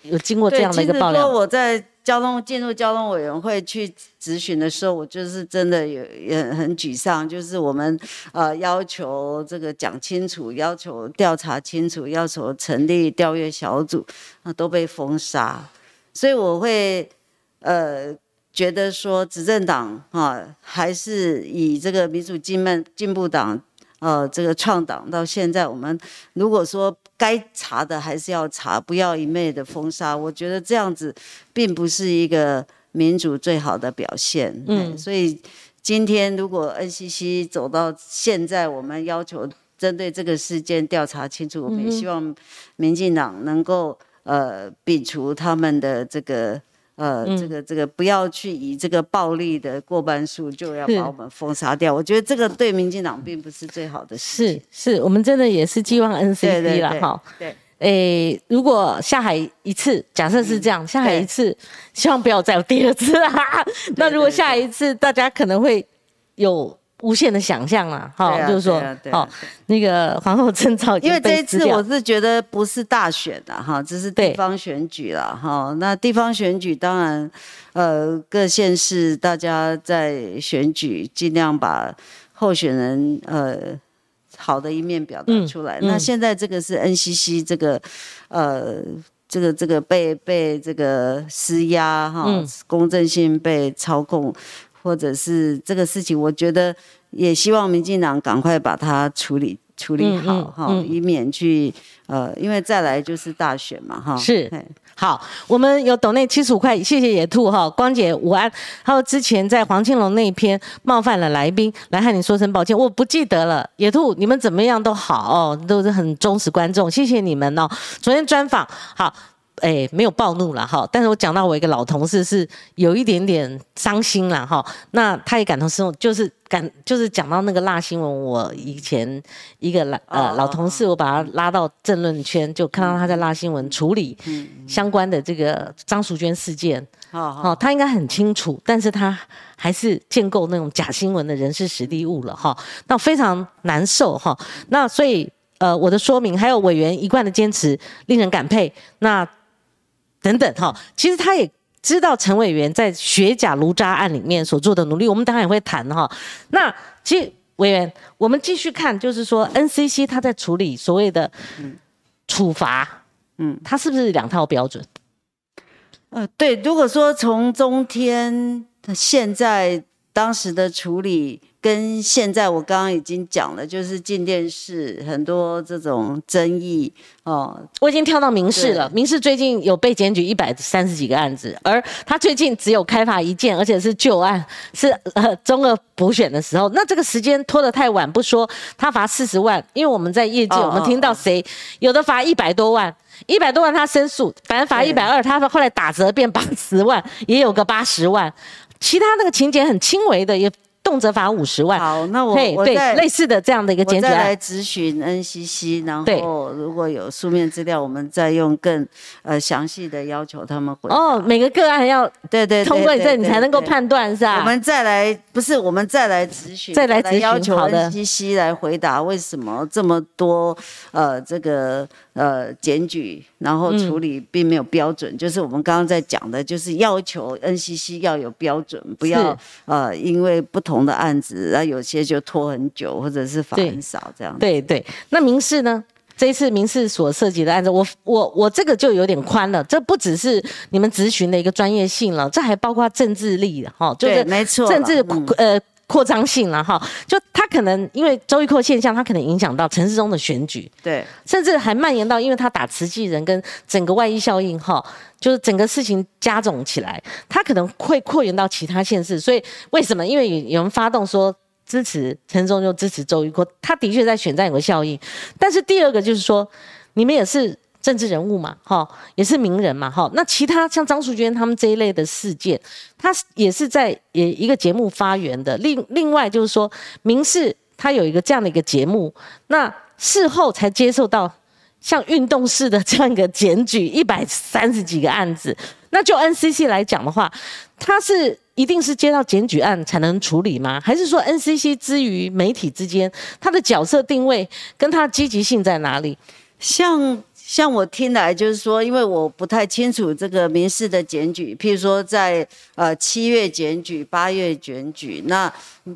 有经过这对，样的一个爆料。我在交通进入交通委员会去质询的时候，我就是真的有也很沮丧，就是我们呃要求这个讲清楚，要求调查清楚，要求成立调阅小组，啊、都被封杀，所以我会呃。觉得说执政党啊，还是以这个民主进步进步党呃，这个创党到现在，我们如果说该查的还是要查，不要一昧的封杀。我觉得这样子并不是一个民主最好的表现。嗯嗯，所以今天如果 NCC 走到现在，我们要求针对这个事件调查清楚，我们也希望民进党能够呃摒除他们的这个。呃，嗯这个这个不要去以这个暴力的过半数就要把我们封杀掉，我觉得这个对民进党并不是最好的事情。是是，我们真的也是寄望对 NCC 对对了哈。对，诶，如果下海一次，假设是这样，下海一次，希望不要再有第二次 (laughs) 啦。(laughs) 那如果下一次大家可能会有无限的想象啦，哈、就是说好那个皇后证照已经因为这一次我是觉得不是大选的哈，只是地方选举了哈。那地方选举当然，呃，各县市大家在选举，尽量把候选人呃好的一面表达嗯出来。嗯那现在这个是 NCC 这个呃。这个这个被被这个施压哈，嗯公正性被操控，或者是这个事情，我觉得也希望民进党赶快把它处理处理嗯好哈、嗯嗯以免去呃，因为再来就是大选嘛哈。是好，我们有抖内七十五块，谢谢野兔哈，光姐午安。还有之前在黄庆龙那一篇冒犯了来宾，来和你说声抱歉，我不记得了。野兔，你们怎么样都好哦，都是很忠实观众，谢谢你们哦。昨天专访好。哎，没有暴怒了哈，但是我讲到我一个老同事是有一点点伤心了哈，那他也感同身受，就是感就是讲到那个辣新闻，我以前一个老呃哦老同事，我把他拉到政论圈，就看到他在辣新闻处理相关的这个张淑娟事件，好他应该很清楚，但是他还是建构那种假新闻的人事实地物了哈，那非常难受哈，那所以呃我的说明还有委员一贯的坚持，令人感佩，那等等哈，其实他也。知道陈委员在学假如渣案里面所做的努力，我们当然也会谈哈。那其实委员，我们继续看，就是说 NCC 他在处理所谓的处罚，嗯，他是不是两套标准？呃，对，如果说从中天现在当时的处理跟现在我刚刚已经讲了，就是进电视很多这种争议哦，我已经跳到民事了，民事最近有被检举一百三十几个案子，而他最近只有开罚一件，而且是旧案，是呃中二补选的时候，那这个时间拖得太晚，不说他罚四十万，因为我们在业界哦我们听到谁有的罚一百多万。一百多万他申诉，反正罚一百二，他后来打折变八十万，也有个八十万，其他那个情节很轻微的，也动辄罚五十万。好，那我对对，我再类似的这样的一个我再来检举案，咨询 NCC，然后如果有书面资料，我们再用更呃详细的要求他们回。哦，每个个案要对对对通过你这，你才能够。对对判断是吧？我们再来，不是我们再来咨询，再来咨询要求 NCC 来回答为什么这么多呃这个呃检举，然后处理并没有标准，就是我们刚刚在讲的，就是要求 NCC 要有标准，不要呃因为不同的案子，然后有些就拖很久，或者是罚对很少这样。对对，那民事呢？这一次民事所涉及的案子，我我我这个就有点宽了，这不只是你们咨询的一个专业性了，这还包括政治力了哈，就对，是没错，政治嗯呃扩张性了哈，就它可能因为周玉蔻现象，它可能影响到城市中的选举，对。甚至还蔓延到，因为他打慈济人跟整个外溢效应哈，就是整个事情加总起来，它可能会扩延到其他县市。所以为什么？因为有有人发动说支持陈忠就支持周玉蔻，他的确在选战有个效应。但是第二个就是说，你们也是。政治人物嘛，哈，也是名人嘛，哈。那其他像张淑娟他们这一类的事件，他也是在也一个节目发源的。另另外就是说，民事他有一个这样的一个节目，那事后才接受到像运动式的这样一个检举，一百三十几个案子。那就 NCC 来讲的话，他是一定是接到检举案才能处理吗？还是说 NCC 之于媒体之间，它的角色定位跟它积极性在哪里？像像我听来就是说，因为我不太清楚这个民事的检举，譬如说在呃七月检举、八月检举，那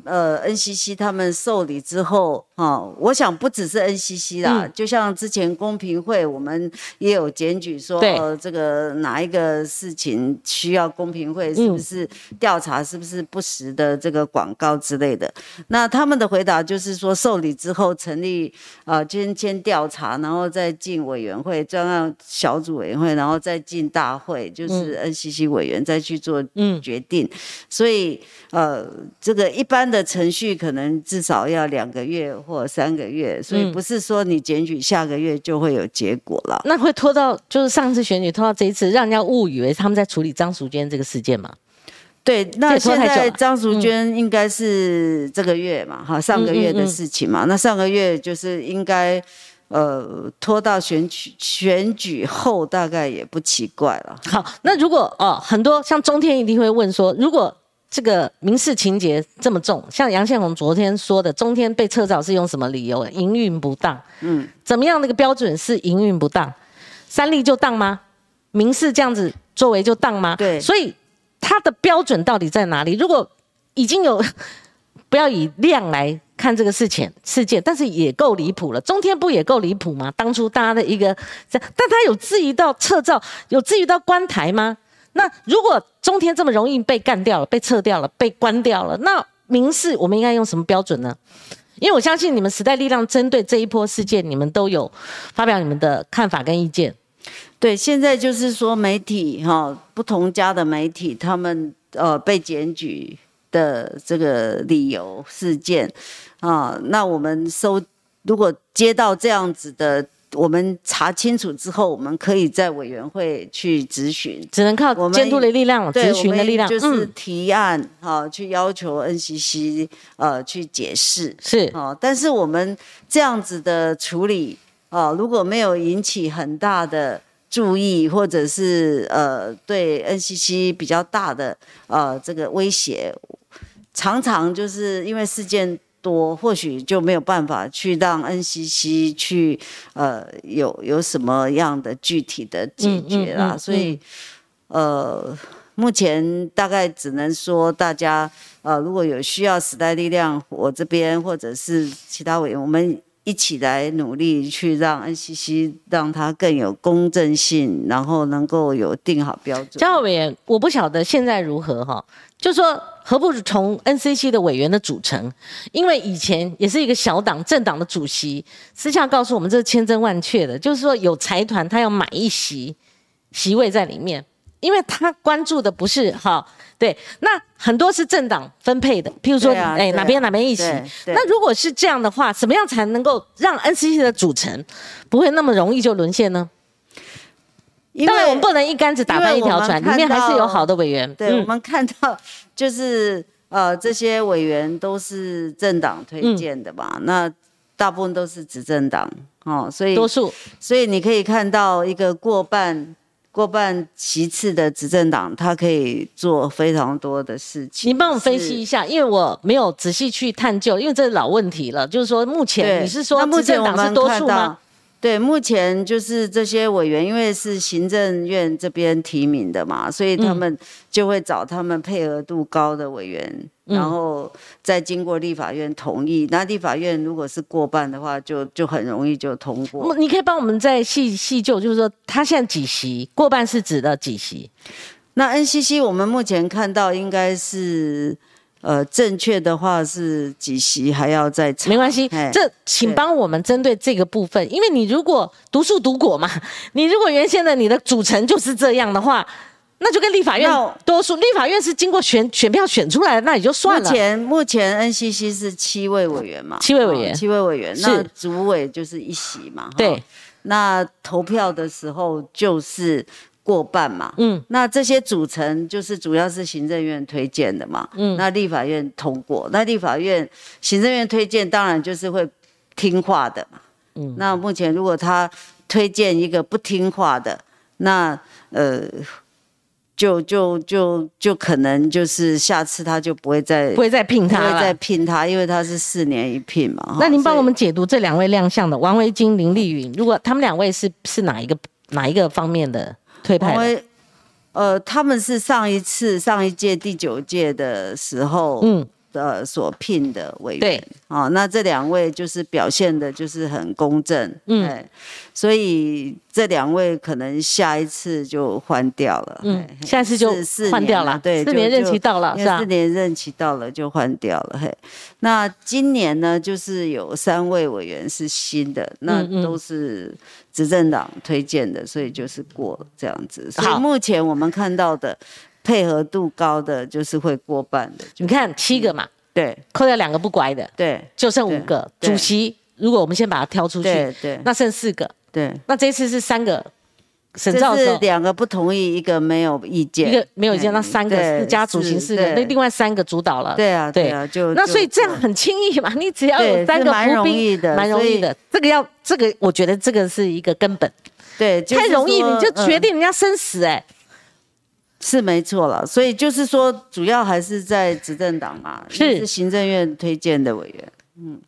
呃 NCC 他们受理之后啊、我想不只是 NCC 啦，嗯。就像之前公平会我们也有检举说，呃这个哪一个事情需要公平会是不是调查，是不是不实的这个广告之类的。那他们的回答就是说，受理之后成立呃，先先调查，然后再进委员会专案小组委员会，然后再进大会，就是 NCC 委员再去做嗯决定。所以呃，这个一般的程序可能至少要两个月或三个月，所以嗯不是说你检举下个月就会有结果了。那会拖到就是上次选举拖到这一次，让人家误以为他们在处理张淑娟这个事件嘛？对，那现在张淑娟应该是这个月嘛，哈、上个月的事情嘛。那上个月就是应该，呃，拖到选举选举后，大概也不奇怪了。好，那如果哦，很多像中天一定会问说，如果这个民事情节这么重，像杨宪宏昨天说的，中天被撤照是用什么理由？营运不当。嗯，怎么样？那个标准是营运不当，三立就当吗？民事这样子作为就当吗？对，所以它的标准到底在哪里？如果已经有，(laughs) 不要以量来看这个事情事件，但是也够离谱了。中天不也够离谱吗？当初大家的一个，但他有质疑到撤照，有质疑到关台吗？那如果中天这么容易被干掉了、被撤掉了、被关掉了，那民事我们应该用什么标准呢？因为我相信你们时代力量针对这一波事件，你们都有发表你们的看法跟意见。对，现在就是说媒体哈，不同家的媒体他们呃被检举的这个理由事件啊，那我们收如果接到这样子的。我们查清楚之后，我们可以在委员会去咨询，只能靠监督的力量、咨询的力量，就是提案哈，去要求 NCC 呃去解释是哦。但是我们这样子的处理啊，如果没有引起很大的注意，或者是呃对 NCC 比较大的呃这个威胁，常常就是因为事件。多或许就没有办法去让 NCC 去呃有有什么样的具体的解决啦，所以呃目前大概只能说大家呃如果有需要时代力量我这边或者是其他委员我们一起来努力去让 NCC 让它更有公正性，然后能够有定好标准。江委员，我不晓得现在如何哈。就说何不从 NCC 的委员的组成？因为以前也是一个小党政党的主席，私下告诉我们这是千真万确的，就是说有财团他要买一席席位在里面，因为他关注的不是哈对，那很多是政党分配的，譬如说哎哪边哪边一席，那如果是这样的话，怎么样才能够让 NCC 的组成不会那么容易就沦陷呢？当然，我们不能一竿子打翻一条船，里面还是有好的委员。对，我们看到就是呃，这些委员都是政党推荐的嘛，那大部分都是执政党哦，所以多数，所以你可以看到一个过半过半其次的执政党，他可以做非常多的事情。你帮我分析一下，因为我没有仔细去探究，因为这是老问题了。就是说，目前你是说执政党是多数吗？对，目前就是这些委员，因为是行政院这边提名的嘛，所以他们就会找他们配合度高的委员，然后再经过立法院同意。那立法院如果是过半的话，就就很容易就通过。你可以帮我们再细细究，就是说他现在几席过半是指的几席？那 NCC 我们目前看到应该是。呃，正确的话是几席还要再查，没关系。这请帮我们针对这个部分，因为你如果独树独果嘛，(laughs) 你如果原先的你的组成就是这样的话，那就跟立法院多数，立法院是经过选选票选出来的，那也就算了。目前目前 NCC 是七位委员嘛，七位委员，七位委员，那主委就是一席嘛，对。那投票的时候就是。过半嘛，嗯，那这些组成就是主要是行政院推荐的嘛，嗯，那立法院通过，那立法院行政院推荐当然就是会听话的嘛，嗯，那目前如果他推荐一个不听话的，那呃，就就就就可能就是下次他就不会再不会再聘他不会再聘他，因为他是四年一聘嘛。那您帮我们解读这两位亮相的王维金、林丽云，如果他们两位是是哪一个哪一个方面的？推派，呃，他们是上一次上一届第九届的时候，嗯。的所聘的委员，对，哦，那这两位就是表现的，就是很公正，嗯，所以这两位可能下一次就换掉了，嗯，下一次就换掉了，对，四年任期到了，是吧？四年任期到了就换掉了，嘿，那今年呢，就是有三位委员是新的，那都是执政党推荐的，所以就是过这样子，所以目前我们看到的。配合度高的就是会过半的，你看七个嘛，对，扣掉两个不乖的，对，就剩五个。主席，如果我们先把它挑出去，对对，那剩四个，对，那这次是三个，沈兆是两个不同意，一个没有意见，一个没有意见，那三个加主席四个，那另外三个主导了，对啊，对啊，就那所以这样很轻易嘛，你只要有三个蛮容易的，蛮容易的，这个要这个，我觉得这个是一个根本，对，太容易你就决定人家生死哎。是没错了。所以就是说，主要还是在执政党嘛，是是行政院推荐的委员。嗯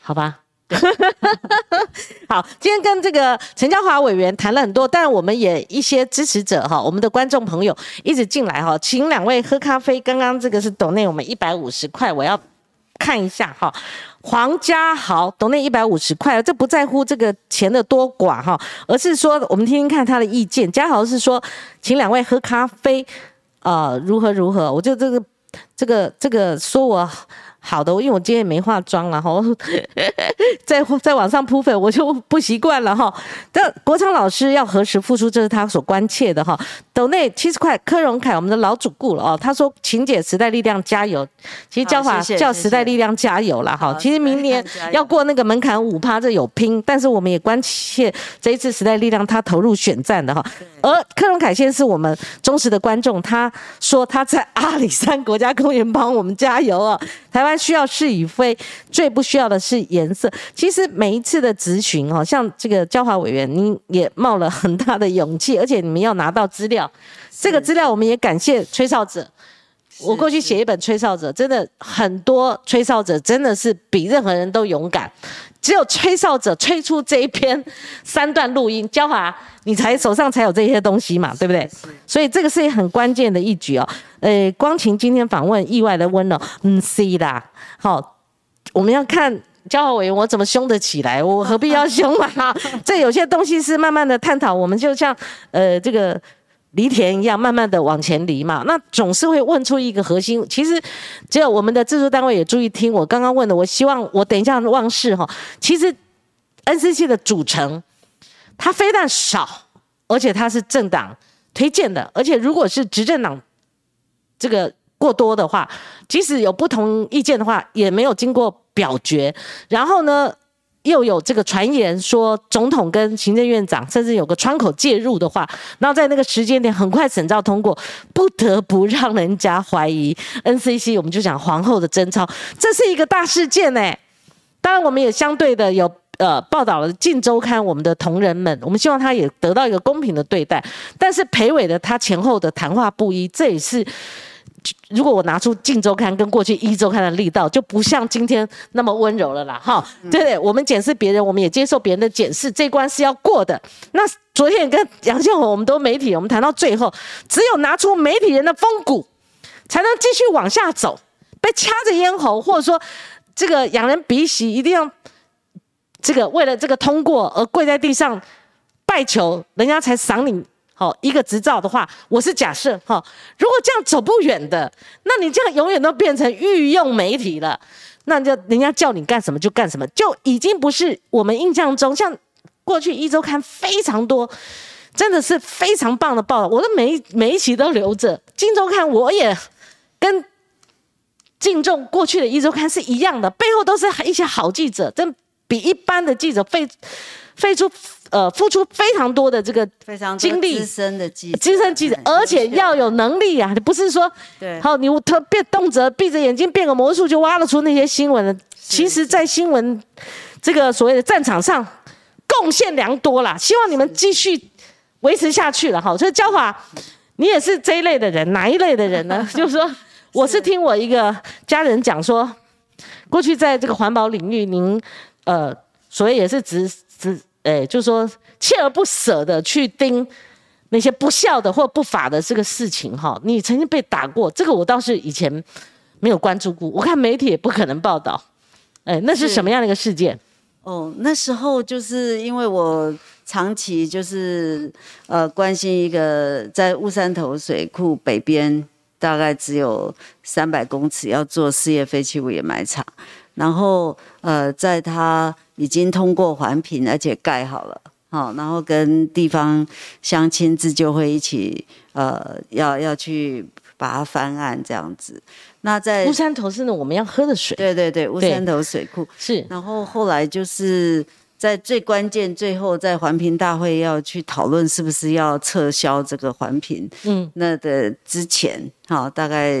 好吧。(laughs) 好，今天跟这个陈嘉华委员谈了很多，但我们也一些支持者哈，我们的观众朋友一直进来哈，请两位喝咖啡。刚刚这个是董内我们一百五十块，我要看一下哈。黄家豪董内一百五十块，这不在乎这个钱的多寡哈，而是说我们听听看他的意见。家豪是说，请两位喝咖啡，啊，如何如何？我就这个这个这个说我。好的，因为我今天也没化妆了哈，(laughs) 在在网上铺粉我就不习惯了哈。但国昌老师要何时复出，这是他所关切的哈。斗内七十块，柯荣凯我们的老主顾了哦，他说晴姐时代力量加油，其实叫法叫时代力量加油了哈。其实明年要过那个门槛五趴，这有拼，但是我们也关切这一次时代力量他投入选战的哈。而柯荣凯先是我们忠实的观众，他说他在阿里山国家公园帮我们加油哦，台湾。需要是与非，最不需要的是颜色。其实每一次的咨询，哈，像这个交华委员，您也冒了很大的勇气，而且你们要拿到资料。这个资料，我们也感谢崔少者。我过去写一本吹哨者，真的很多吹哨者真的是比任何人都勇敢。只有吹哨者吹出这一篇三段录音，焦华你才手上才有这些东西嘛，对不对？所以这个是很关键的一局哦。呃，光晴今天访问意外的温柔，嗯，C 啦。好，我们要看交华委员我怎么凶得起来，我何必要凶嘛？(laughs) 这有些东西是慢慢的探讨，我们就像呃这个。犁田一样，慢慢的往前犁嘛，那总是会问出一个核心。其实，只有我们的制作单位也注意听我刚刚问的。我希望我等一下忘事哈。其实，NCC 的组成，它非但少，而且它是政党推荐的，而且如果是执政党这个过多的话，即使有不同意见的话，也没有经过表决。然后呢？又有这个传言说，总统跟行政院长甚至有个窗口介入的话，然后在那个时间点很快审照通过，不得不让人家怀疑 NCC。我们就讲皇后的贞操，这是一个大事件呢。当然，我们也相对的有呃报道了《晋周刊》，我们的同仁们，我们希望他也得到一个公平的对待。但是裴伟的他前后的谈话不一，这也是。如果我拿出《镜周刊》跟过去《一周刊》的力道，就不像今天那么温柔了啦，哈，对不对？我们检视别人，我们也接受别人的检视，这关是要过的。那昨天跟杨建宏，我们都媒体，我们谈到最后，只有拿出媒体人的风骨，才能继续往下走。被掐着咽喉，或者说这个仰人鼻息，一定要这个为了这个通过而跪在地上拜求，人家才赏你。好，一个执照的话，我是假设哈，如果这样走不远的，那你这样永远都变成御用媒体了，那就人家叫你干什么就干什么，就已经不是我们印象中像过去一周刊非常多，真的是非常棒的报道，我的每每一期都留着。金周刊我也跟敬重过去的一周刊是一样的，背后都是一些好记者，真比一般的记者费费出。呃，付出非常多的这个非常精力，资深的记资深记者，而且要有能力啊！你不是说对，好，你特别动辄闭着眼睛变个魔术就挖得出那些新闻的。其实，在新闻这个所谓的战场上，贡献良多啦。希望你们继续维持下去了哈。所以，焦华，你也是这一类的人，哪一类的人呢？(laughs) 就是说，我是听我一个家人讲说，过去在这个环保领域，您呃，所谓也是只只。哎，就是说锲而不舍的去盯那些不孝的或不法的这个事情哈。你曾经被打过，这个我倒是以前没有关注过。我看媒体也不可能报道。哎，那是什么样的一个事件？哦，那时候就是因为我长期就是呃关心一个在雾山头水库北边大概只有三百公尺要做事业废弃物掩埋场，然后呃在它。已经通过环评，而且盖好了，好，然后跟地方乡亲自救会一起，呃，要要去把它翻案这样子。那在乌山头是呢，我们要喝的水。对对对，乌山头水库是。然后后来就是在最关键，最后在环评大会要去讨论是不是要撤销这个环评。嗯。那的之前，哈，大概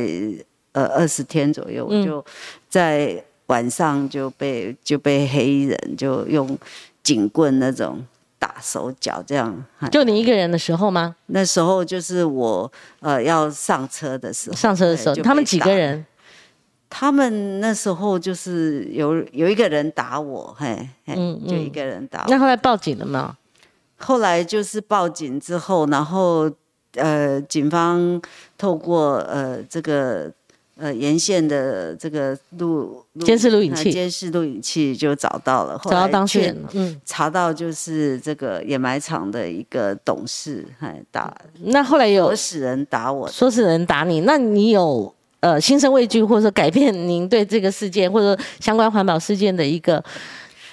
呃二十天左右，我就在。晚上就被就被黑人就用警棍那种打手脚这样。就你一个人的时候吗？那时候就是我呃要上车的时候，上车的时候，他们几个人？他们那时候就是有有一个人打我，嘿，嘿嗯嗯就一个人打我。那后来报警了吗？后来就是报警之后，然后呃，警方透过呃这个呃沿线的这个录录监视录影器呃监视录影器就找到了，后找到当事人查到就是这个掩埋场的一个董事，还打那后来有唆使人打我的，说是人打你，那你有呃心生畏惧，或者说改变您对这个事件或者说相关环保事件的一个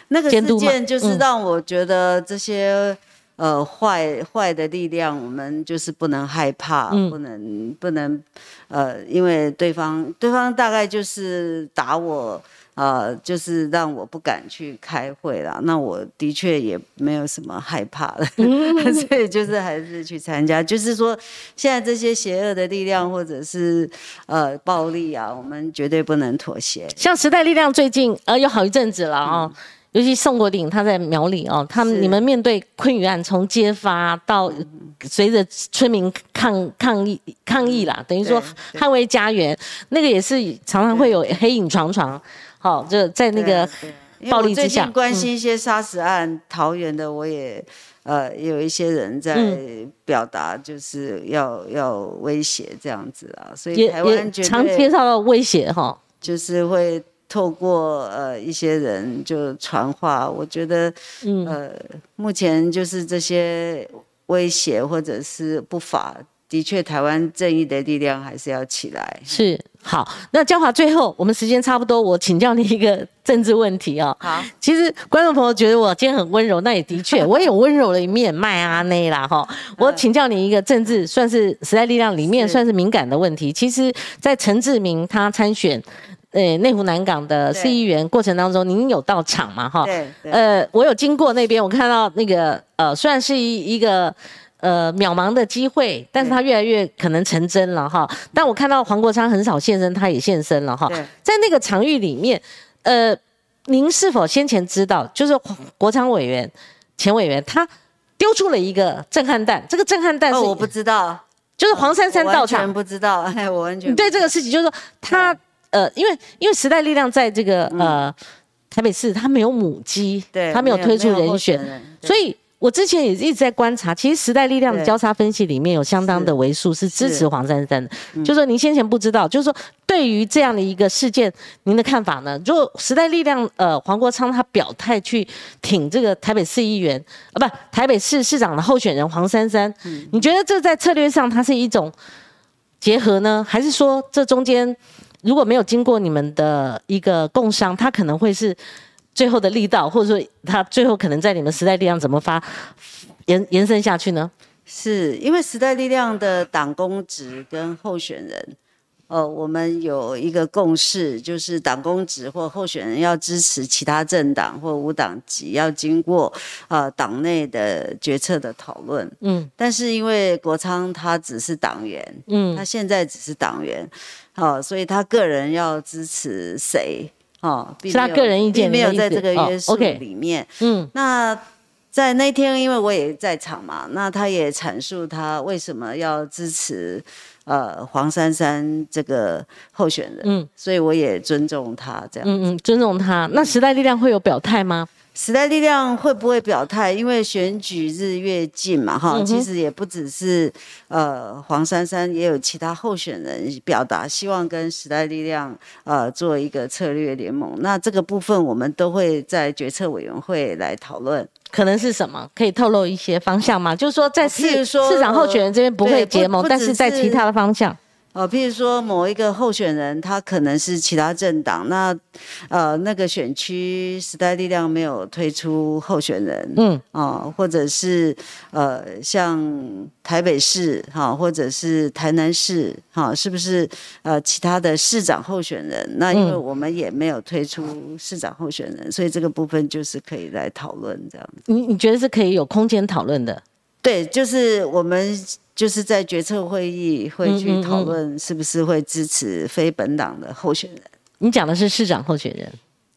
那个事件就是嗯。让我觉得这些、呃坏坏的力量，我们就是不能害怕，嗯不能不能呃，因为对方对方大概就是打我。呃，就是让我不敢去开会啦。那我的确也没有什么害怕的，嗯 (laughs) 所以就是还是去参加。就是说，现在这些邪恶的力量或者是呃暴力啊，我们绝对不能妥协。像时代力量最近呃有好一阵子了哦，尤其宋国鼎他在苗栗哦，他们你们面对昆宇案从揭发到随着村民抗抗议抗议啦，等于说捍卫家园，那个也是常常会有黑影床床，好、就在那个暴力之下近关心一些杀死案，桃园的我也呃有一些人在嗯。表达，就是要要威胁这样子啊，所以也也台湾常接对受到威胁哈、就是会透过呃一些人就传话，我觉得嗯呃目前就是这些威胁或者是不法，的确台湾正义的力量还是要起来。是好。那江华最后我们时间差不多，我请教你一个政治问题哦。好，其实观众朋友觉得我今天很温柔，那也的确，(laughs) 我也有温柔的一面，麦阿内啦哈。我请教你一个政治，算是时代力量里面算是敏感的问题。其实，在陈志明他参选呃内湖南港的市议员过程当中，您有到场吗哈？呃，我有经过那边，我看到那个呃，虽然是一一个。呃，渺茫的机会，但是他越来越可能成真了哈。但我看到黄国昌很少现身，他也现身了哈。在那个场域里面，呃，您是否先前知道，就是国昌委员、前委员他丢出了一个震撼弹？这个震撼弹是、哦，我不知道，就是黄珊珊我完全到场，不知道，哎，我完全你对这个事情，就是说他呃，因为因为时代力量在这个呃台北市，他没有母鸡，嗯对，他没有推出人选，人，所以。我之前也一直在观察，其实时代力量的交叉分析里面有相当的为数是支持黄珊珊的，就是说您先前不知道，就是说对于这样的一个事件，您的看法呢？如果时代力量呃黄国昌他表态去挺这个台北市议员啊，不台北市市长的候选人黄珊珊，你觉得这在策略上它是一种结合呢，还是说这中间如果没有经过你们的一个共商，它可能会是最后的力道，或者说它最后可能在你们时代力量怎么发延延伸下去呢？是因为时代力量的党公职跟候选人，呃，我们有一个共识，就是党公职或候选人要支持其他政党或无党籍，要经过呃党内的决策的讨论。嗯但是因为国昌他只是党员，嗯他现在只是党员，好、所以他个人要支持谁，哦，并是他个人意见并没有在这个哦约束里面。嗯那在那天，因为我也在场嘛，那他也阐述他为什么要支持呃黄珊珊这个候选人，嗯所以我也尊重他这样。嗯嗯，尊重他。那时代力量会有表态吗？时代力量会不会表态？因为选举日越近嘛，哈、嗯其实也不只是呃黄珊珊，也有其他候选人表达希望跟时代力量呃做一个策略联盟。那这个部分我们都会在决策委员会来讨论。可能是什么？可以透露一些方向吗？就是说，在市说市长候选人这边不会结盟，但是在其他的方向，呃，譬如说某一个候选人，他可能是其他政党，那呃那个选区时代力量没有推出候选人，嗯哦，或者是呃像台北市哈、或者是台南市哈、是不是呃其他的市长候选人？那因为嗯我们也没有推出市长候选人，所以这个部分就是可以来讨论这样子。你你觉得是可以有空间讨论的？对，就是我们就是在决策会议会去讨嗯论是不是会支持非本党的候选人。你讲的是市长候选人，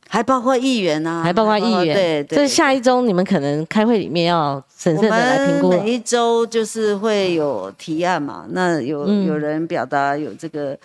还包括议员啊，还包括议员。对对。这下一周你们可能开会里面要审慎的来评估。每一周就是会有提案嘛，那有有人表达有这个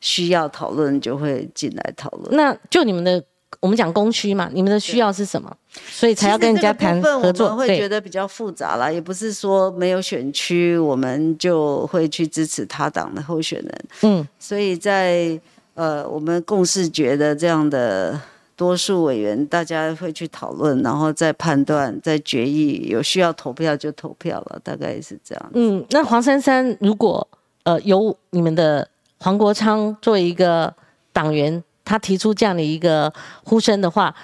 需要讨论，就会进来讨论。那就你们的。我们讲供需嘛，你们的需要是什么？所以才要跟人家谈合作。我们会觉得比较复杂啦，也不是说没有选区我们就会去支持他党的候选人。嗯，所以在呃我们共识觉得这样的多数委员，大家会去讨论，然后再判断，再决议，有需要投票就投票了，大概是这样。嗯，那黄珊珊如果呃由你们的黄国昌作为一个党员。他提出这样的一个呼声的话，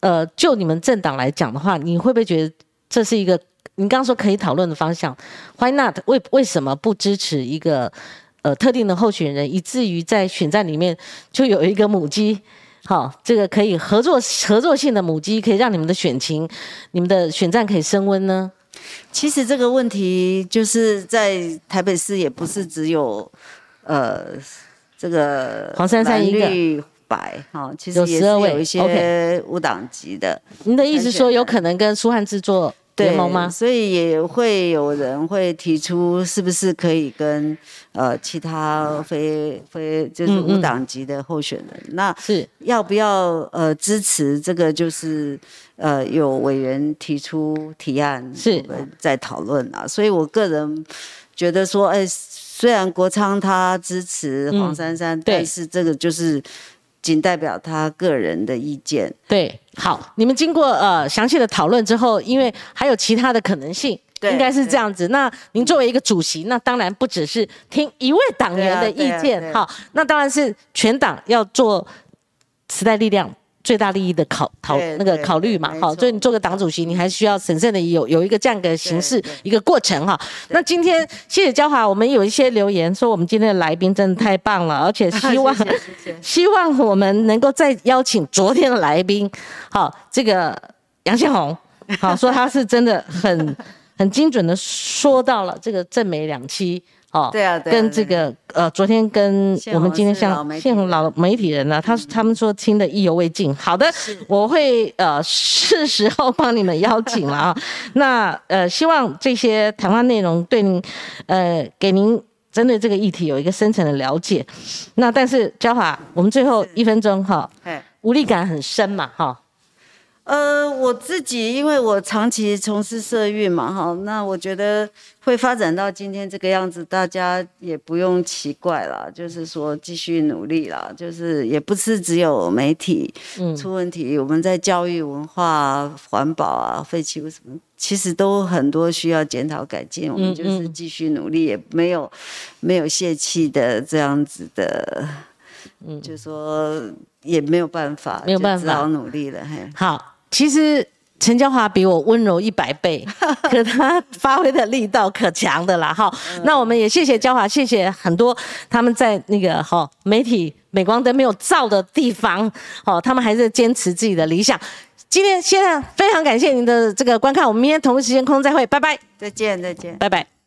呃，就你们政党来讲的话，你会不会觉得这是一个你刚刚说可以讨论的方向？Why not？为为什么不支持一个呃特定的候选人，以至于在选战里面就有一个母鸡？好，这个可以合作合作性的母鸡，可以让你们的选情、你们的选战可以升温呢？其实这个问题就是在台北市，也不是只有呃这个黄珊珊一个。白哈，其实也是有一些无党籍的。您的意思说有可能跟苏汉制作联盟吗？所以也会有人会提出，是不是可以跟呃其他非非就是无党籍的候选人？那是要不要呃支持这个？就是呃有委员提出提案，是在讨论啊。所以我个人觉得说，哎，虽然国昌他支持黄珊珊，但是这个就是。仅代表他个人的意见。对，好，你们经过呃详细的讨论之后，因为还有其他的可能性，应该是这样子。那您作为一个主席，那当然不只是听一位党员的意见，好，那当然是全党要做时代力量。最大利益的考讨那个考虑嘛，好，所以你做个党主席，你还需要审慎的有有一个这样的形式一个过程哈。那今天谢谢焦华，我们有一些留言说我们今天的来宾真的太棒了，而且希望 (laughs) (laughs) 希望我们能够再邀请昨天的来宾，好，这个杨宪宏，好说他是真的很 (laughs) 很精准的说到了这个正美两期。哦，对啊，跟这个呃，昨天跟我们今天像现老媒体人呢，他他们说听得意犹未尽。好的，我会呃是时候帮你们邀请了啊。(laughs) 那呃，希望这些谈话内容对您呃给您针对这个议题有一个深层的了解。那但是焦华，我们最后一分钟哈，无力感很深嘛哈。呃，我自己因为我长期从事社运嘛，哈，那我觉得会发展到今天这个样子，大家也不用奇怪了，就是说继续努力啦，就是也不是只有媒体出问题，我们在教育、文化、环保啊、废弃物什么，其实都很多需要检讨改进，我们就是继续努力，也没有没有泄气的这样子的，嗯，就说也没有办法，没有办法，只好努力了，嘿，好。其实陈娇华比我温柔一百倍，(laughs) 可他发挥的力道可强的啦哈。那我们也谢谢娇华，谢谢很多他们在那个哈媒体镁光灯没有照的地方，哦，他们还是坚持自己的理想。今天现在非常感谢您的这个观看，我们明天同一时间空中再会，拜拜，再见再见，拜拜。